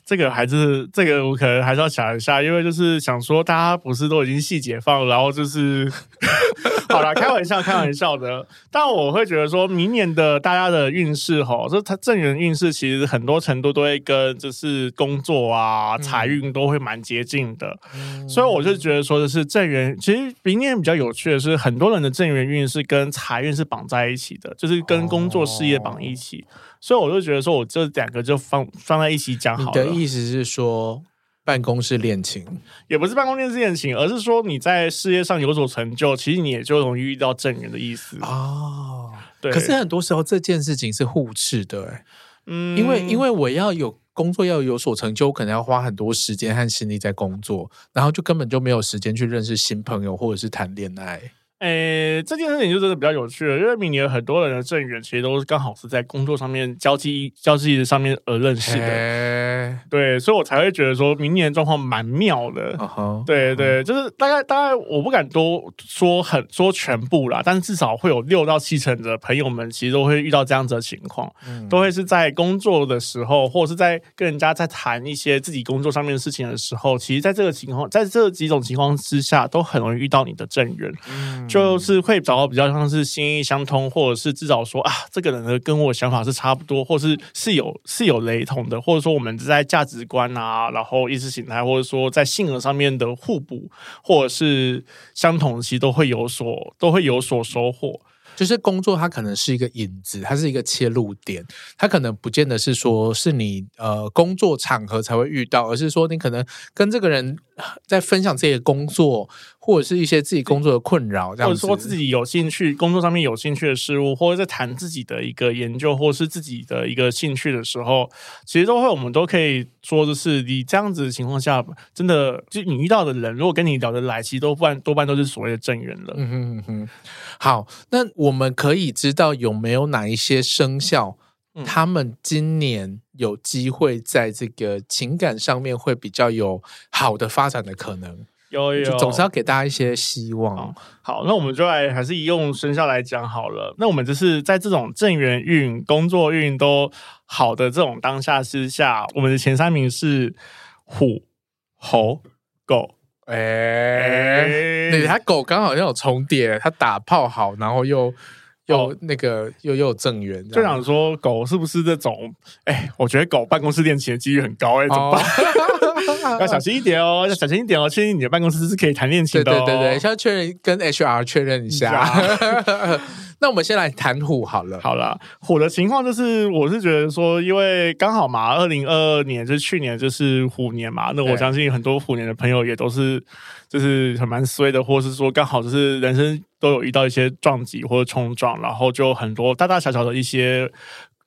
这个还是这个，我可能还是要想一下，因为就是想说，大家不是都已经系解放，然后就是 好啦，开玩笑，开玩笑的。但我会觉得说，明年的大家的运势哈，就他正缘运势，其实很多程度都会跟就是工作啊、财运都会蛮接近的。嗯、所以我就觉得说的是正缘，其实明年比较有趣的是，很多人的正缘运势跟财运是绑在一起的，就是跟工作事业绑一起。哦所以我就觉得说，我这两个就放放在一起讲好了。你的意思是说，办公室恋情也不是办公室恋情，而是说你在事业上有所成就，其实你也就容易遇到正缘的意思哦。对。可是很多时候这件事情是互斥的，欸，嗯，因为因为我要有工作要有所成就，我可能要花很多时间和心力在工作，然后就根本就没有时间去认识新朋友或者是谈恋爱。诶，这件事情就真的比较有趣了，因为明年很多人的正缘其实都是刚好是在工作上面交际交际上面而认识的，嘿对，所以我才会觉得说明年状况蛮妙的。Uh huh. 对对，就是大概大概我不敢多说很说全部啦，但是至少会有六到七成的朋友们其实都会遇到这样子的情况，嗯、都会是在工作的时候，或者是在跟人家在谈一些自己工作上面的事情的时候，其实在这个情况，在这几种情况之下，都很容易遇到你的正缘。嗯就是会找到比较像是心意相通，或者是至少说啊，这个人呢跟我想法是差不多，或是是有是有雷同的，或者说我们在价值观啊，然后意识形态，或者说在性格上面的互补，或者是相同，其实都会有所都会有所收获。就是工作，它可能是一个引子，它是一个切入点，它可能不见得是说是你呃工作场合才会遇到，而是说你可能跟这个人在分享自己的工作，或者是一些自己工作的困扰，这样，或者说自己有兴趣、工作上面有兴趣的事物，或者在谈自己的一个研究，或者是自己的一个兴趣的时候，其实都会，我们都可以说，就是你这样子的情况下，真的就你遇到的人，如果跟你聊得来，其实多半多半都是所谓的正缘了。嗯哼嗯哼。好，那我们可以知道有没有哪一些生肖？他们今年有机会在这个情感上面会比较有好的发展的可能，有有，总是要给大家一些希望。好，好，那我们就来还是以用生肖来讲好了。那我们就是在这种正缘运、工作运都好的这种当下之下，我们的前三名是虎、猴、狗。哎、欸，对，他狗刚好像有重叠，他打炮好，然后又。又那个又又有正缘，就想说狗是不是这种？哎、欸，我觉得狗办公室恋情的几率很高哎、欸，怎么办？哦、要小心一点哦，要小心一点哦。确定你的办公室是可以谈恋情的、哦，对对对对，先确认跟 HR 确认一下。那我们先来谈虎好了，好了，虎的情况就是，我是觉得说，因为刚好嘛，二零二二年就是去年就是虎年嘛，那我相信很多虎年的朋友也都是就是很蛮衰的，或是说刚好就是人生都有遇到一些撞击或者冲撞，然后就很多大大小小的一些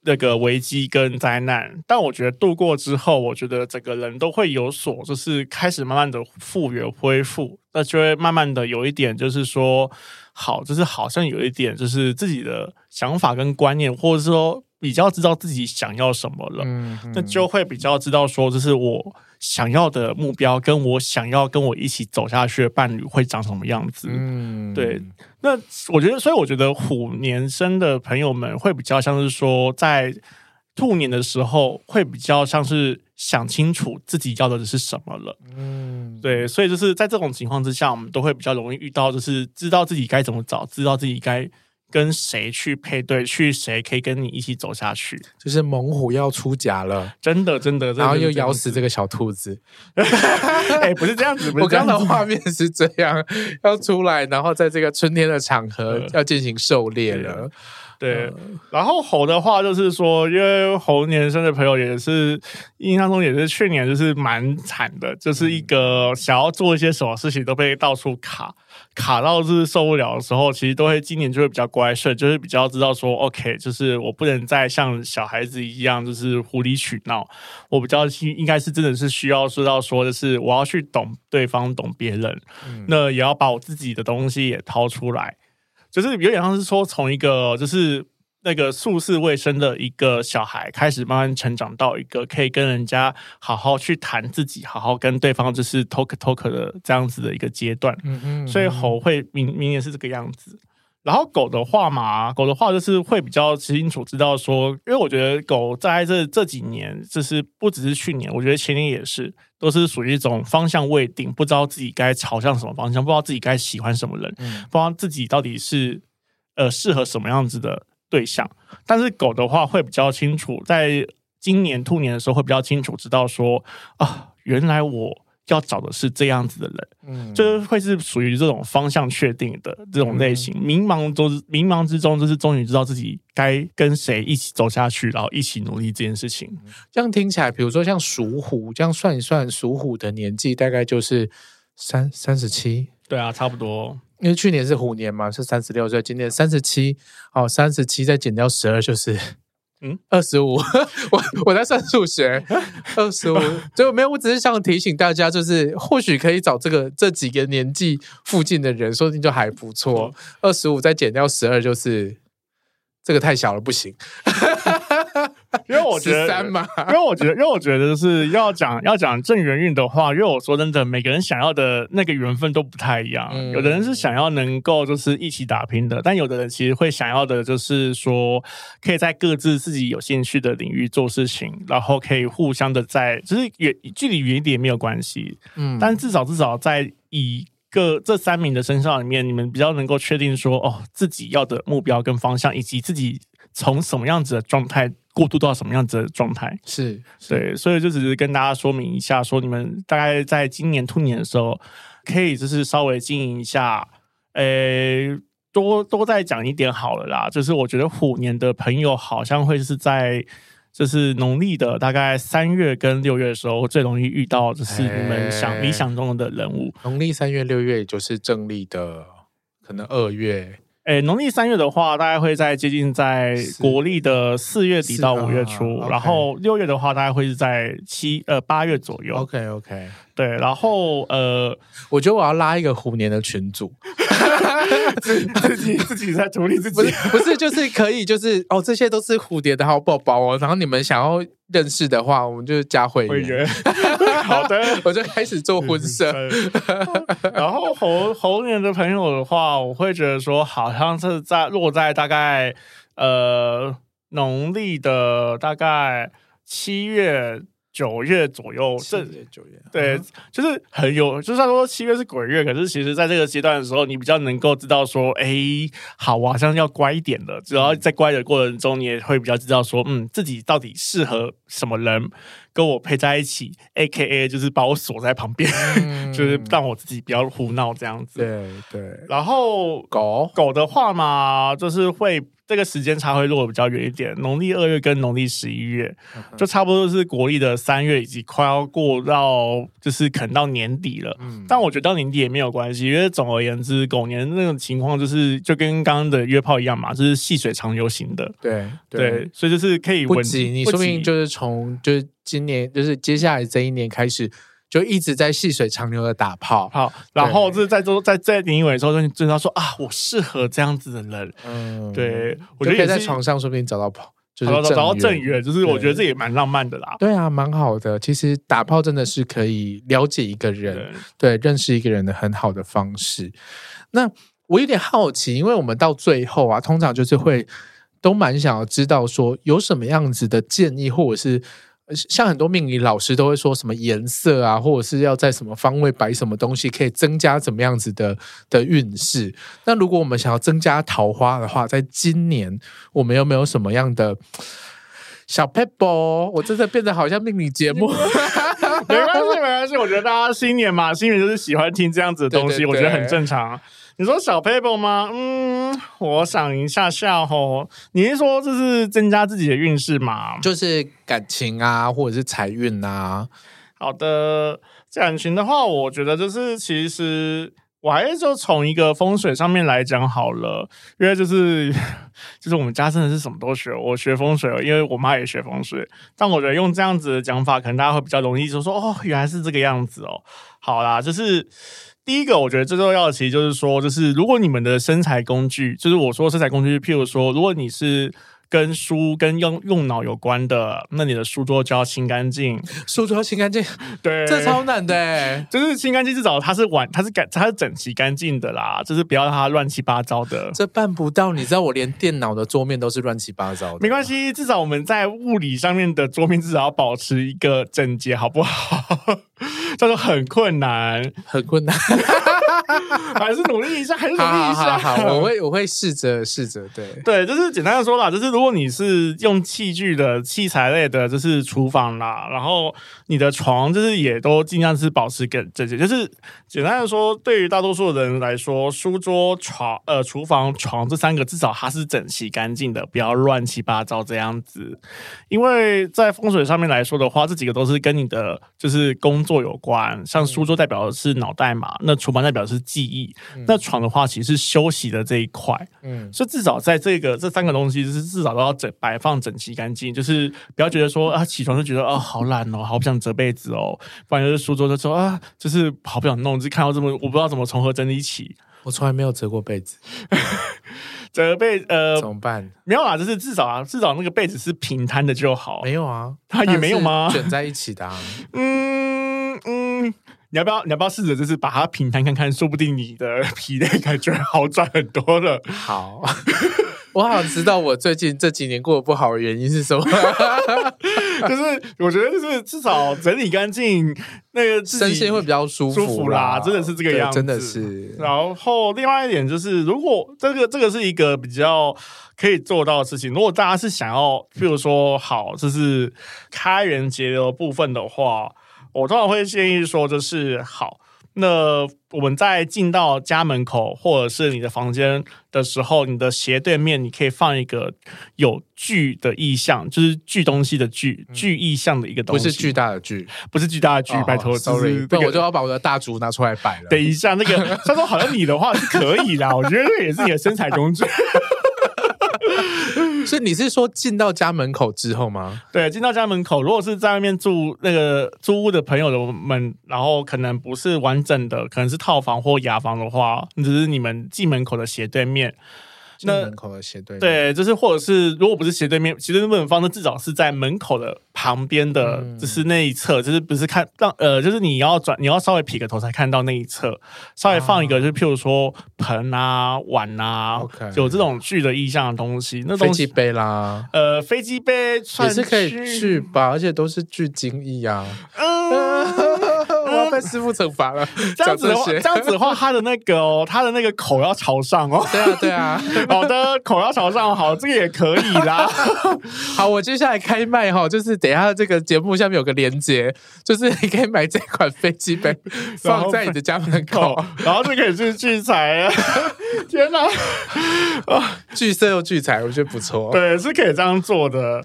那个危机跟灾难，但我觉得度过之后，我觉得整个人都会有所就是开始慢慢的复原恢复，那就会慢慢的有一点就是说。好，就是好像有一点，就是自己的想法跟观念，或者说比较知道自己想要什么了，嗯，那就会比较知道说，就是我想要的目标，跟我想要跟我一起走下去的伴侣会长什么样子。嗯，对。那我觉得，所以我觉得虎年生的朋友们会比较像是说，在兔年的时候，会比较像是。想清楚自己要的是什么了，嗯，对，所以就是在这种情况之下，我们都会比较容易遇到，就是知道自己该怎么找，知道自己该跟谁去配对，去谁可以跟你一起走下去。就是猛虎要出夹了，真的，真的，然后又咬死这个小兔子。哎、欸，不是这样子，我刚刚的画面是这样，要出来，然后在这个春天的场合要进行狩猎了。对，然后猴的话就是说，因为猴年生的朋友也是印象中也是去年就是蛮惨的，就是一个想要做一些什么事情都被到处卡，卡到就是受不了的时候，其实都会今年就会比较乖顺，就是比较知道说，OK，就是我不能再像小孩子一样就是无理取闹，我比较应该是真的是需要知道说，的是我要去懂对方，懂别人，嗯，那也要把我自己的东西也掏出来。就是有点像是说，从一个就是那个素世未生的一个小孩，开始慢慢成长到一个可以跟人家好好去谈自己，好好跟对方就是 talk talk 的这样子的一个阶段。嗯嗯。所以猴会明明年是这个样子。然后狗的话嘛，狗的话就是会比较清楚知道说，因为我觉得狗在这这几年，就是不只是去年，我觉得前年也是，都是属于一种方向未定，不知道自己该朝向什么方向，不知道自己该喜欢什么人，嗯、不知道自己到底是呃适合什么样子的对象。但是狗的话会比较清楚，在今年兔年的时候会比较清楚知道说啊，原来我。要找的是这样子的人，嗯，就是会是属于这种方向确定的这种类型。嗯、迷茫中，迷茫之中，就是终于知道自己该跟谁一起走下去，然后一起努力这件事情。这样听起来，比如说像属虎，这样算一算，属虎的年纪大概就是三三十七。对啊，差不多。因为去年是虎年嘛，是三十六岁，今年三十七，哦，三十七再减掉十二就是。嗯，二十五，我我在算数学，二十五，就没有，我只是想提醒大家，就是或许可以找这个这几个年纪附近的人，说不定就还不错。二十五再减掉十二，就是这个太小了，不行。因为我觉得，因为我觉得，因为我觉得，就是要讲要讲正缘运的话，因为我说真的，每个人想要的那个缘分都不太一样。有的人是想要能够就是一起打拼的，但有的人其实会想要的就是说，可以在各自自己有兴趣的领域做事情，然后可以互相的在，就是远距离远一点没有关系。嗯，但至少至少在一个这三名的身上里面，你们比较能够确定说，哦，自己要的目标跟方向，以及自己从什么样子的状态。过渡到什么样子的状态？是，对，所以就只是跟大家说明一下，说你们大概在今年兔年的时候，可以就是稍微经营一下，诶，多多再讲一点好了啦。就是我觉得虎年的朋友好像会是在就是农历的大概三月跟六月的时候，最容易遇到就是你们想、欸、理想中的人物。农历三月、六月，也就是正历的可能二月。诶，农历三月的话，大概会在接近在国历的四月底到五月初，啊、然后六月的话，大概会是在七呃八月左右。OK OK，对，然后呃，我觉得我要拉一个虎年的群组。自己自己在处理自己，不是不是，就是可以，就是哦，这些都是蝴蝶的好宝宝哦。然后你们想要认识的话，我们就加会员。好的，我就开始做婚纱。然后猴猴年的朋友的话，我会觉得说，好像是在落在大概呃农历的大概七月。九月左右，七月九月，对，嗯、就是很有，就算说七月是鬼月，可是其实在这个阶段的时候，你比较能够知道说，哎，好，我好像要乖一点了。只要在乖的过程中，你也会比较知道说，嗯，自己到底适合什么人跟我配在一起，A K A 就是把我锁在旁边，嗯、就是让我自己不要胡闹这样子。对对，然后狗狗的话嘛，就是会。这个时间差会落得比较远一点，农历二月跟农历十一月，就差不多是国历的三月，以及快要过到就是可能到年底了。嗯，但我觉得到年底也没有关系，因为总而言之，狗年那种情况就是就跟刚刚的约炮一样嘛，就是细水长流型的。对对，对，所以就是可以稳。不急，你说不定就是从就是今年就是接下来这一年开始。就一直在细水长流的打炮，好，然后就是在做在在年尾的时候，就知道说啊，我适合这样子的人，嗯，对，我觉得可以在床上说不定找到炮，就是找到正缘，就是我觉得这也蛮浪漫的啦。对啊，蛮好的。其实打炮真的是可以了解一个人，对，对，认识一个人的很好的方式。那我有点好奇，因为我们到最后啊，通常就是会都蛮想要知道说有什么样子的建议，或者是。像很多命理老师都会说什么颜色啊，或者是要在什么方位摆什么东西，可以增加怎么样子的的运势。那如果我们想要增加桃花的话，在今年我们有没有什么样的小撇步？我真的变得好像命理节目，没关系，没关系。我觉得大家新年嘛，新年就是喜欢听这样子的东西，对对对，我觉得很正常。你说小 paper 吗？嗯，我想一下下吼。你是说这是增加自己的运势吗？就是感情啊，或者是财运啊。好的，感情的话，我觉得就是其实我还是就从一个风水上面来讲好了，因为就是 就是我们家真的是什么都学，我学风水，因为我妈也学风水。但我觉得用这样子的讲法，可能大家会比较容易就说哦，原来是这个样子哦。好啦，就是。第一个，我觉得最重要的其实就是说，就是如果你们的生财工具，就是我说生财工具，譬如说，如果你是跟书跟用用脑有关的，那你的书桌就要清干净，书桌要清干净，对，这超难的，就是清干净，至少它是完，它是干，它是整齐干净的啦，就是不要让它乱七八糟的。这办不到，你知道，我连电脑的桌面都是乱七八糟的。没关系，至少我们在物理上面的桌面至少要保持一个整洁，好不好？叫做很困难，很困难，还是努力一下，还是努力一下。好，好，好，我会，我会试着，试着，对，对，就是简单的说啦，就是如果你是用器具的器材类的，就是厨房啦，然后你的床就是也都尽量是保持更整洁，就是简单的说，对于大多数人来说，书桌、床、呃，厨房、床这三个至少它是整齐干净的，不要乱七八糟这样子。因为在风水上面来说的话，这几个都是跟你的就是工作有关。像书桌代表的是脑袋嘛，那厨房代表的是记忆，嗯、那床的话其实是休息的这一块，嗯，所以至少在这个这三个东西，就是至少都要整摆放整齐干净，就是不要觉得说啊起床就觉得啊好懒哦，好不想折被子哦，不然就是书桌就说啊就是好不想弄，就看到这么我不知道怎么从何整理起，我从来没有折过被子，折被呃怎么办？没有啊，就是至少啊至少那个被子是平摊的就好，没有啊，它也没有吗？卷在一起的、啊，嗯。嗯，你要不要？你要不要试着就是把它平摊看看？说不定你的疲累感觉好转很多了。好，我好像知道我最近这几年过得不好的原因是什么。就是我觉得就是至少整理干净，那个身心会比较舒服，舒服啦，真的是这个样子，真的是。然后另外一点就是，如果这个这个是一个比较可以做到的事情，如果大家是想要，譬如说好，就是开源节流的部分的话。我通常会建议说，就是好，那我们在进到家门口或者是你的房间的时候，你的斜对面你可以放一个有巨的意象，就是巨东西的巨巨意象的一个东西，不是巨大的巨，不是巨大的巨，拜托，sorry，我就要把我的大竹拿出来摆了。等一下，那个他说好像你的话是可以啦，我觉得这也是你的身材工具。所以你是说进到家门口之后吗？对，进到家门口，如果是在外面住那个租屋的朋友的们，然后可能不是完整的，可能是套房或雅房的话，只是你们进门口的斜对面。那门口的斜对面，对，就是或者是如果不是斜对面，斜对面方，那至少是在门口的旁边的，嗯、就是那一侧，就是不是看让呃，就是你要转，你要稍微撇个头才看到那一侧，稍微放一个，啊、就是譬如说盆啊、碗啊有这种聚的意象的东西，那东西飞机杯啦，呃，飞机杯算也是可以聚吧，而且都是巨精意啊。被师傅惩罚了。这样子的话，这样子的话，他的那个哦，他的那个口要朝上哦。对啊，对啊。好的，口要朝上，好，这个也可以啦。好，我接下来开麦哈，就是等一下这个节目下面有个连接，就是你可以买这款飞机杯，放在你的家门口，然后就可以去聚财啊。天哪！啊，聚色又聚财，我觉得不错。对，是可以这样做的。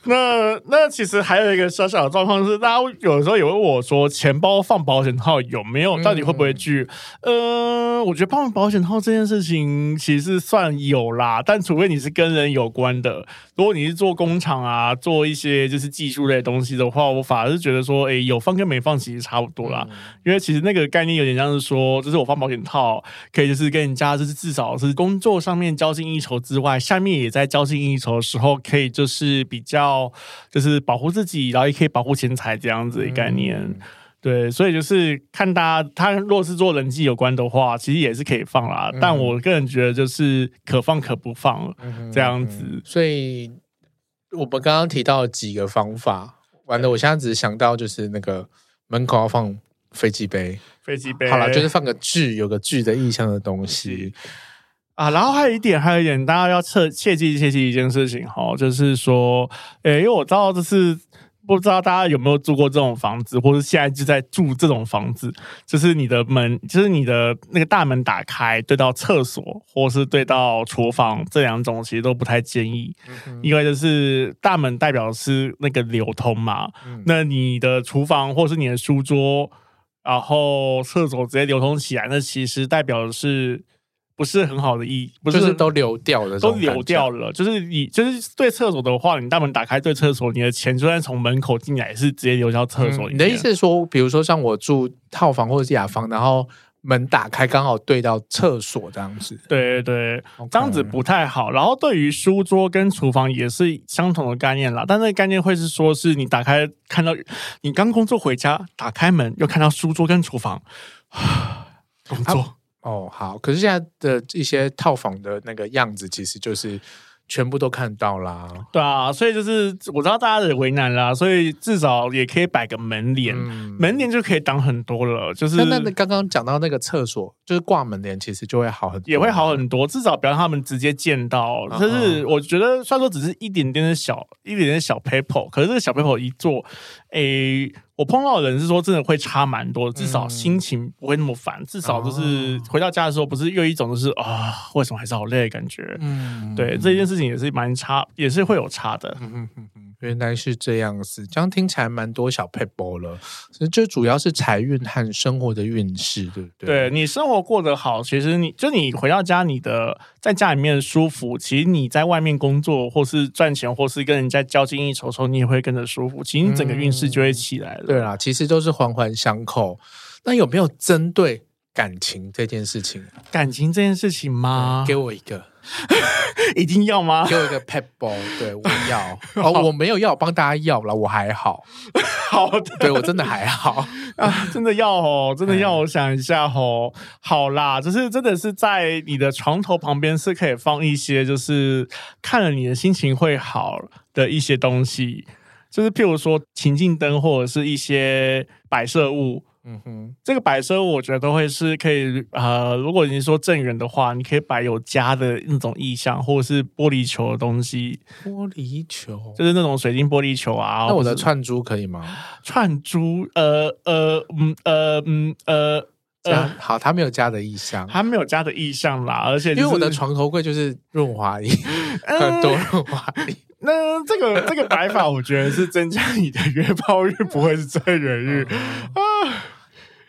那那其实还有一个小小的状况是，大家有的时候也会问我说，钱包放保险套有没有？到底会不会拒？嗯、呃，我觉得放保险套这件事情其实算有啦，但除非你是跟人有关的，如果你是做工厂啊，做一些就是技术类的东西的话，我反而是觉得说，哎，有放跟没放其实差不多啦。嗯、因为其实那个概念有点像是说，就是我放保险套，可以就是跟人家就是至少是工作上面交心应酬之外，下面也在交心应酬的时候，可以就是比较。就是保护自己，然后也可以保护钱财这样子的概念，嗯、对，所以就是看大家，他若是做人际有关的话，其实也是可以放啦。嗯、但我个人觉得就是可放可不放这样子。所以我们刚刚提到几个方法，完了，我现在只是想到就是那个门口要放飞机杯，飞机杯，好了，就是放个剧有个剧的意象的东西。啊，然后还有一点，还有一点，大家要切切记切记一件事情哈，就是说，诶，因为我知道这是不知道大家有没有住过这种房子，或者现在就在住这种房子，就是你的门，就是你的那个大门打开对到厕所，或是对到厨房这两种，其实都不太建议，因为就是大门代表是那个流通嘛，嗯、那你的厨房或是你的书桌，然后厕所直接流通起来，那其实代表的是。不是很好的意，不是，就是都流掉了，都流掉了。就是你，就是对厕所的话，你大门打开对厕所，你的钱就算从门口进来，也是直接流到厕所。你的意思是说，比如说像我住套房或者是雅房，然后门打开刚好对到厕所这样子？对对对.这样子不太好。然后对于书桌跟厨房也是相同的概念啦，但那个概念会是说，是你打开看到你刚工作回家，打开门又看到书桌跟厨房，工作。哦，好。可是现在的一些套房的那个样子，其实就是全部都看到啦。对啊，所以就是我知道大家的为难啦，所以至少也可以摆个门帘，嗯、门帘就可以挡很多了。就是那那刚刚讲到那个厕所，就是挂门帘，其实就会好很多，也会好很多。至少不要让他们直接见到。就、嗯、是我觉得，虽然说只是一点点的小，一点点小 paper，可是这个小 paper 一做，诶。我碰到的人是说，真的会差蛮多，至少心情不会那么烦，嗯、至少就是回到家的时候，不是又一种就是啊，为什么还是好累的感觉？嗯，对，这件事情也是蛮差，也是会有差的。嗯嗯嗯嗯。原来是这样子，这样听起来蛮多小撇步了。所以就主要是财运和生活的运势，对不对？对，你生活过得好，其实你就你回到家，你的在家里面舒服，其实你在外面工作或是赚钱，或是跟人家交际应酬的时候，你也会跟着舒服。其实你整个运势就会起来了。嗯、对啦，其实都是环环相扣。那有没有针对感情这件事情？感情这件事情吗？给我一个。一定要吗？给我一个 pebble，对，我要。哦，我没有要，我帮大家要了，我还好。好的，对我真的还好啊，真的要哦，真的要。我想一下哦，好啦，就是真的是在你的床头旁边是可以放一些，就是看了你的心情会好的一些东西，就是譬如说情境灯或者是一些摆设物。嗯哼，这个摆设我觉得都会是可以，呃，如果你说正圆的话，你可以摆有家的那种意象，或者是玻璃球的东西。玻璃球就是那种水晶玻璃球啊。那我的串珠可以吗？串珠，呃呃嗯呃嗯呃，好，它没有家的意象，它没有家的意象啦，而且、就是、因为我的床头柜就是润滑液，很多润滑液。那这个这个摆法，我觉得是增加你的约炮日，不会是正缘欲 啊。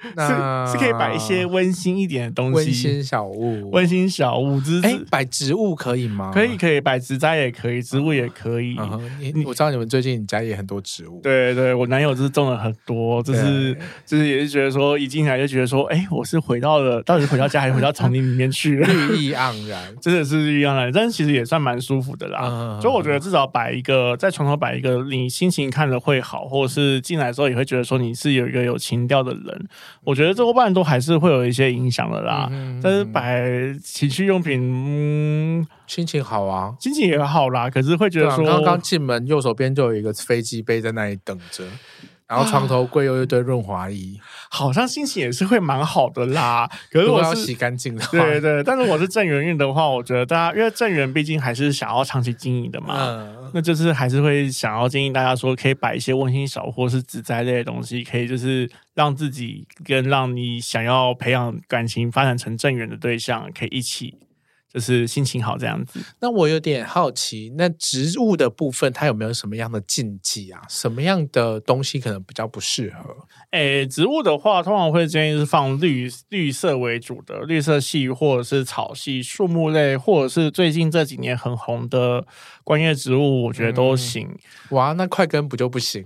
那是是可以摆一些温馨一点的东西，温馨小物，温馨小物。就是哎，摆植物可以吗？可以，可以摆植栽也可以，植物也可以。Uh. 你我知道你们最近你家也很多植物。对对，我男友就是种了很多，就是就是也是觉得说一进来就觉得说，哎，我是回到了，到底是回到家还是回到丛林里面去了？绿意盎然，真的是绿意盎然。但是其实也算蛮舒服的啦。Uh. 所以我觉得至少摆一个在床头摆一个，你心情看了会好，或者是进来的时候也会觉得说你是有一个有情调的人。我觉得这多半。都还是会有一些影响的啦，嗯、但是摆情趣用品，嗯，心情好啊，心情也好啦。可是会觉得说，刚刚进门右手边就有一个飞机杯在那里等着，然后床头柜又一堆润滑液，啊，好像心情也是会蛮好的啦。可是我是要洗干净的，对，对对。但是我是正缘运的话，我觉得大家因为正缘毕竟还是想要长期经营的嘛。嗯那就是还是会想要建议大家说，可以摆一些温馨小或是植栽类的东西，可以就是让自己跟让你想要培养感情发展成正缘的对象，可以一起。就是心情好这样子。那我有点好奇，那植物的部分它有没有什么样的禁忌啊？什么样的东西可能比较不适合？诶，植物的话，通常会建议是放绿绿色为主的，绿色系或者是草系、树木类，或者是最近这几年很红的观叶植物，我觉得都行。嗯、哇，那快根不就不行？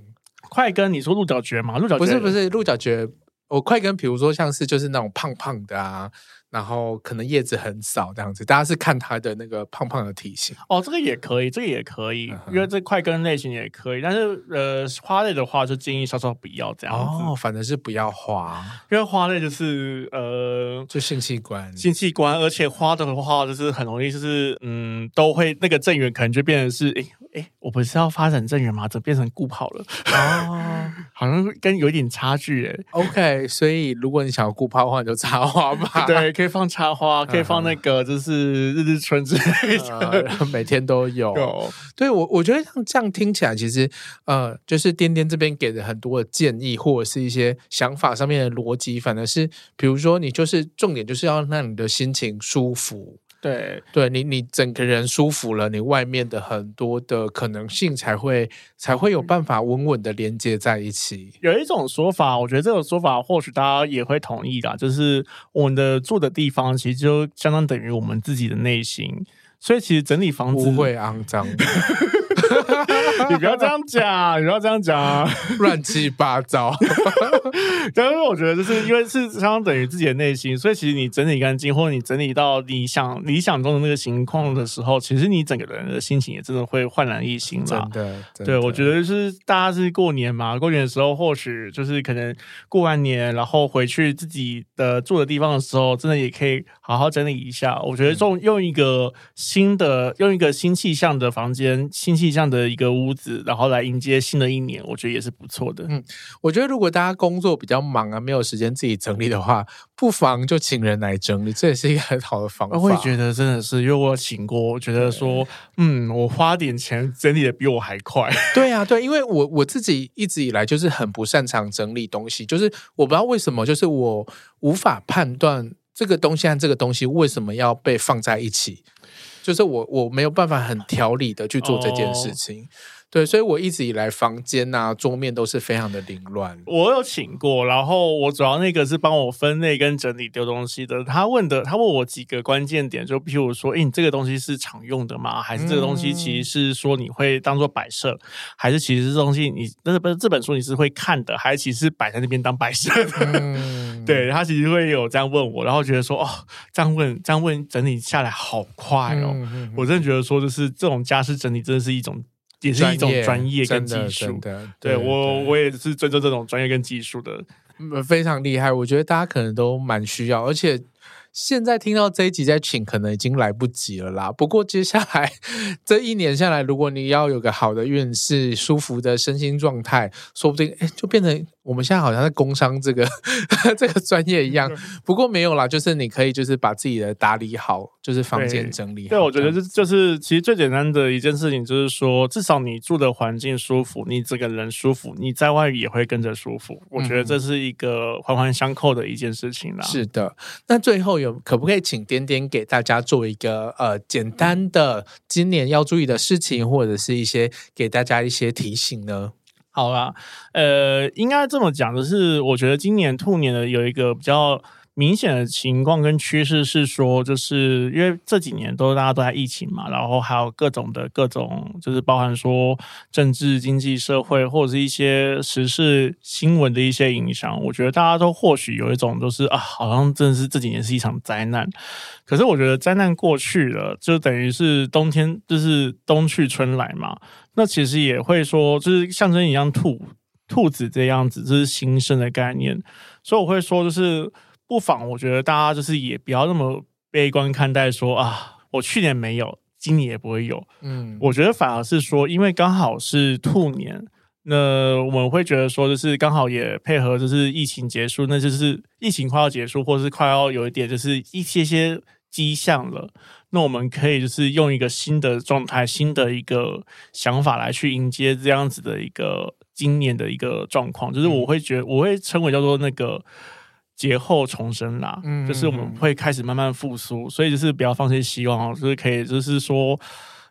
快根，你说鹿角蕨吗？鹿角蕨不是不是鹿角蕨，我快根，比如说像是就是那种胖胖的啊。然后可能叶子很少这样子，大家是看它的那个胖胖的体型哦，这个也可以，这个也可以，嗯、因为这块根类型也可以，但是呃花类的话就建议稍稍不要这样子哦，反正是不要花，因为花类就是呃就性器官，性器官，而且花的话就是很容易就是嗯都会那个正缘可能就变成是诶哎，我不是要发展正缘吗？怎么变成固跑了？哦，好像跟有一点差距哎。OK，所以如果你想要固跑的话，你就插花吧。对，可以放插花，可以放那个就是日日春之类的，嗯、每天都有。有对我，我觉得像这样听起来，其实呃，就是颠颠这边给的很多的建议，或者是一些想法上面的逻辑，反而是比如说你就是重点就是要让你的心情舒服。对，对你，你整个人舒服了，你外面的很多的可能性才会才会有办法稳稳的连接在一起。有一种说法，我觉得这种说法或许大家也会同意啦，就是我们的住的地方其实就相当等于我们自己的内心，所以其实整理房子不会肮脏。你不要这样讲，你不要这样讲，乱七八糟。但是我觉得，就是因为是相当等于自己的内心，所以其实你整理干净，或者你整理到你想理想中的那个情况的时候，其实你整个人的心情也真的会焕然一新了。真的，对，我觉得就是大家是过年嘛，过年的时候或许就是可能过完年，然后回去自己的住的地方的时候，真的也可以好好整理一下。我觉得用用一个新的，用一个新气象的房间，新气象的一个屋子，然后来迎接新的一年，我觉得也是不错的。嗯，我觉得如果大家工作比较忙啊，没有时间自己整理的话，不妨就请人来整理，这也是一个很好的方法。我会觉得真的是，因为我请过，我觉得说，嗯，我花点钱整理的比我还快。对啊，对，因为我我自己一直以来就是很不擅长整理东西，就是我不知道为什么，就是我无法判断这个东西和这个东西为什么要被放在一起。就是我我没有办法很条理的去做这件事情，哦，对，所以我一直以来房间啊桌面都是非常的凌乱。我有请过，然后我主要那个是帮我分类跟整理丢东西的。他问的，他问我几个关键点，就譬如说，诶，你这个东西是常用的吗？还是这个东西其实是说你会当做摆设，嗯，还是其实这东西你不是不是这本书你是会看的，还是其实是摆在那边当摆设的？嗯对，他其实会有这样问我，然后觉得说哦，这样问这样问整理下来好快哦，我真的觉得说就是这种家事整理真的是一种，也是一种专业跟技术的。对，对我我也是尊重这种专业跟技术的，非常厉害。我觉得大家可能都蛮需要，而且现在听到这一集在请，可能已经来不及了啦。不过接下来 这一年下来，如果你要有个好的运势、舒服的身心状态，说不定哎，就变成。我们现在好像在工商这个这个专业一样，不过没有啦，就是你可以就是把自己的打理好，就是房间整理好。对，我觉得就就是其实最简单的一件事情就是说，至少你住的环境舒服，你这个人舒服，你在外也会跟着舒服。我觉得这是一个环环相扣的一件事情啦。是的，那最后有可不可以请点点给大家做一个呃简单的今年要注意的事情，或者是一些给大家一些提醒呢？好啦，呃，应该这么讲的是，我觉得今年兔年的有一个比较明显的情况跟趋势是说，就是因为这几年都大家都在疫情嘛，然后还有各种的各种，就是包含说政治、经济、社会或者是一些时事新闻的一些影响，我觉得大家都或许有一种就是啊，好像真的是这几年是一场灾难。可是我觉得灾难过去了，就等于是冬天，就是冬去春来嘛。那其实也会说，就是象征一样兔兔子这样子，这是新生的概念。所以我会说，就是不妨我觉得大家就是也不要那么悲观看待说，说啊，我去年没有，今年也不会有。嗯，我觉得反而是说，因为刚好是兔年，那我们会觉得说，就是刚好也配合，就是疫情结束，那就是疫情快要结束，或是快要有一点就是一些些迹象了。那我们可以就是用一个新的状态、新的一个想法来去迎接这样子的一个今年的一个状况，就是我会觉得我会称为叫做那个劫后重生啦，嗯，就是我们会开始慢慢复苏，所以就是不要放弃希望，就是可以就是说。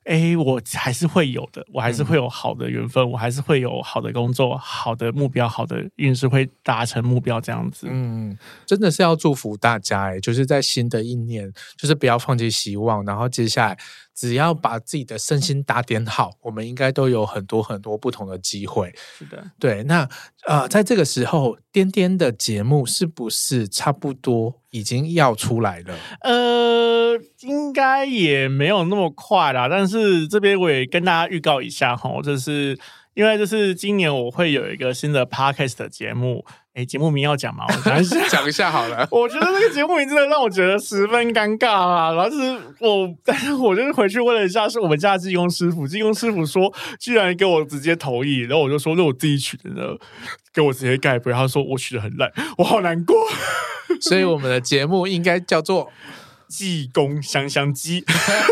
哎，我还是会有的，我还是会有好的缘分，嗯、我还是会有好的工作、好的目标、好的运势会达成目标这样子。嗯，真的是要祝福大家哎，就是在新的一年，就是不要放弃希望，然后接下来。只要把自己的身心打点好，我们应该都有很多很多不同的机会。是的，对。那呃，在这个时候，颠颠的节目是不是差不多已经要出来了？呃，应该也没有那么快啦。但是这边我也跟大家预告一下哈，就是因为就是今年我会有一个新的 Podcast 的节目。哎，节目名要讲吗？我讲一下，讲一下好了。我觉得那个节目名真的让我觉得十分尴尬啊！然后就是我，但是我就是回去问了一下，是我们家的技工师傅，技工师傅说，居然给我直接同意，然后我就说，那我自己取的呢，给我直接盖不，他说我取的很烂，我好难过。所以我们的节目应该叫做。技工香香鸡，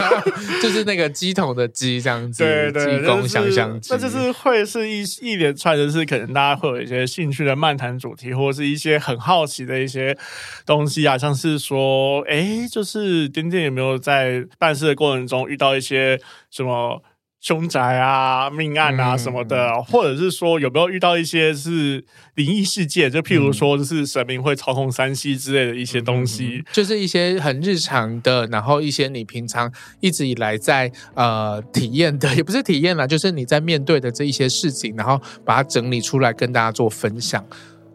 就是那个鸡桶的鸡这样子。对对，技工香香鸡，那就是会是一一连串的，是可能大家会有一些兴趣的漫谈主题，或者是一些很好奇的一些东西啊，像是说，哎，就是丁丁有没有在办事的过程中遇到一些什么？凶宅啊、命案啊什么的，嗯、或者是说有没有遇到一些是灵异事件？就譬如说，就是神明会操控山西之类的一些东西，嗯，就是一些很日常的，然后一些你平常一直以来在呃体验的，也不是体验啦，就是你在面对的这一些事情，然后把它整理出来跟大家做分享。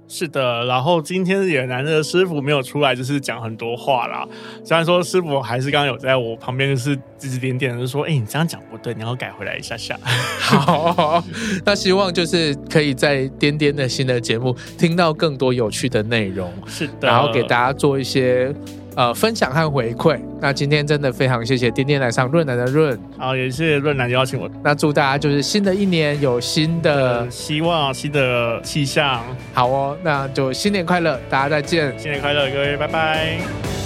是的，然后今天也难得师傅没有出来，就是讲很多话啦。虽然说师傅还是刚刚有在我旁边，就是指指点点，就是说：“哎，你这样讲不对，你要改回来一下下。”好，那希望就是可以在颠颠的新的节目听到更多有趣的内容。是的，然后给大家做一些。呃，分享和回馈。那今天真的非常谢谢天天来上润南的润，好，也谢谢润南邀请我。那祝大家就是新的一年有新的希望，新的气象。好哦，那就新年快乐，大家再见，新年快乐，各位，拜拜。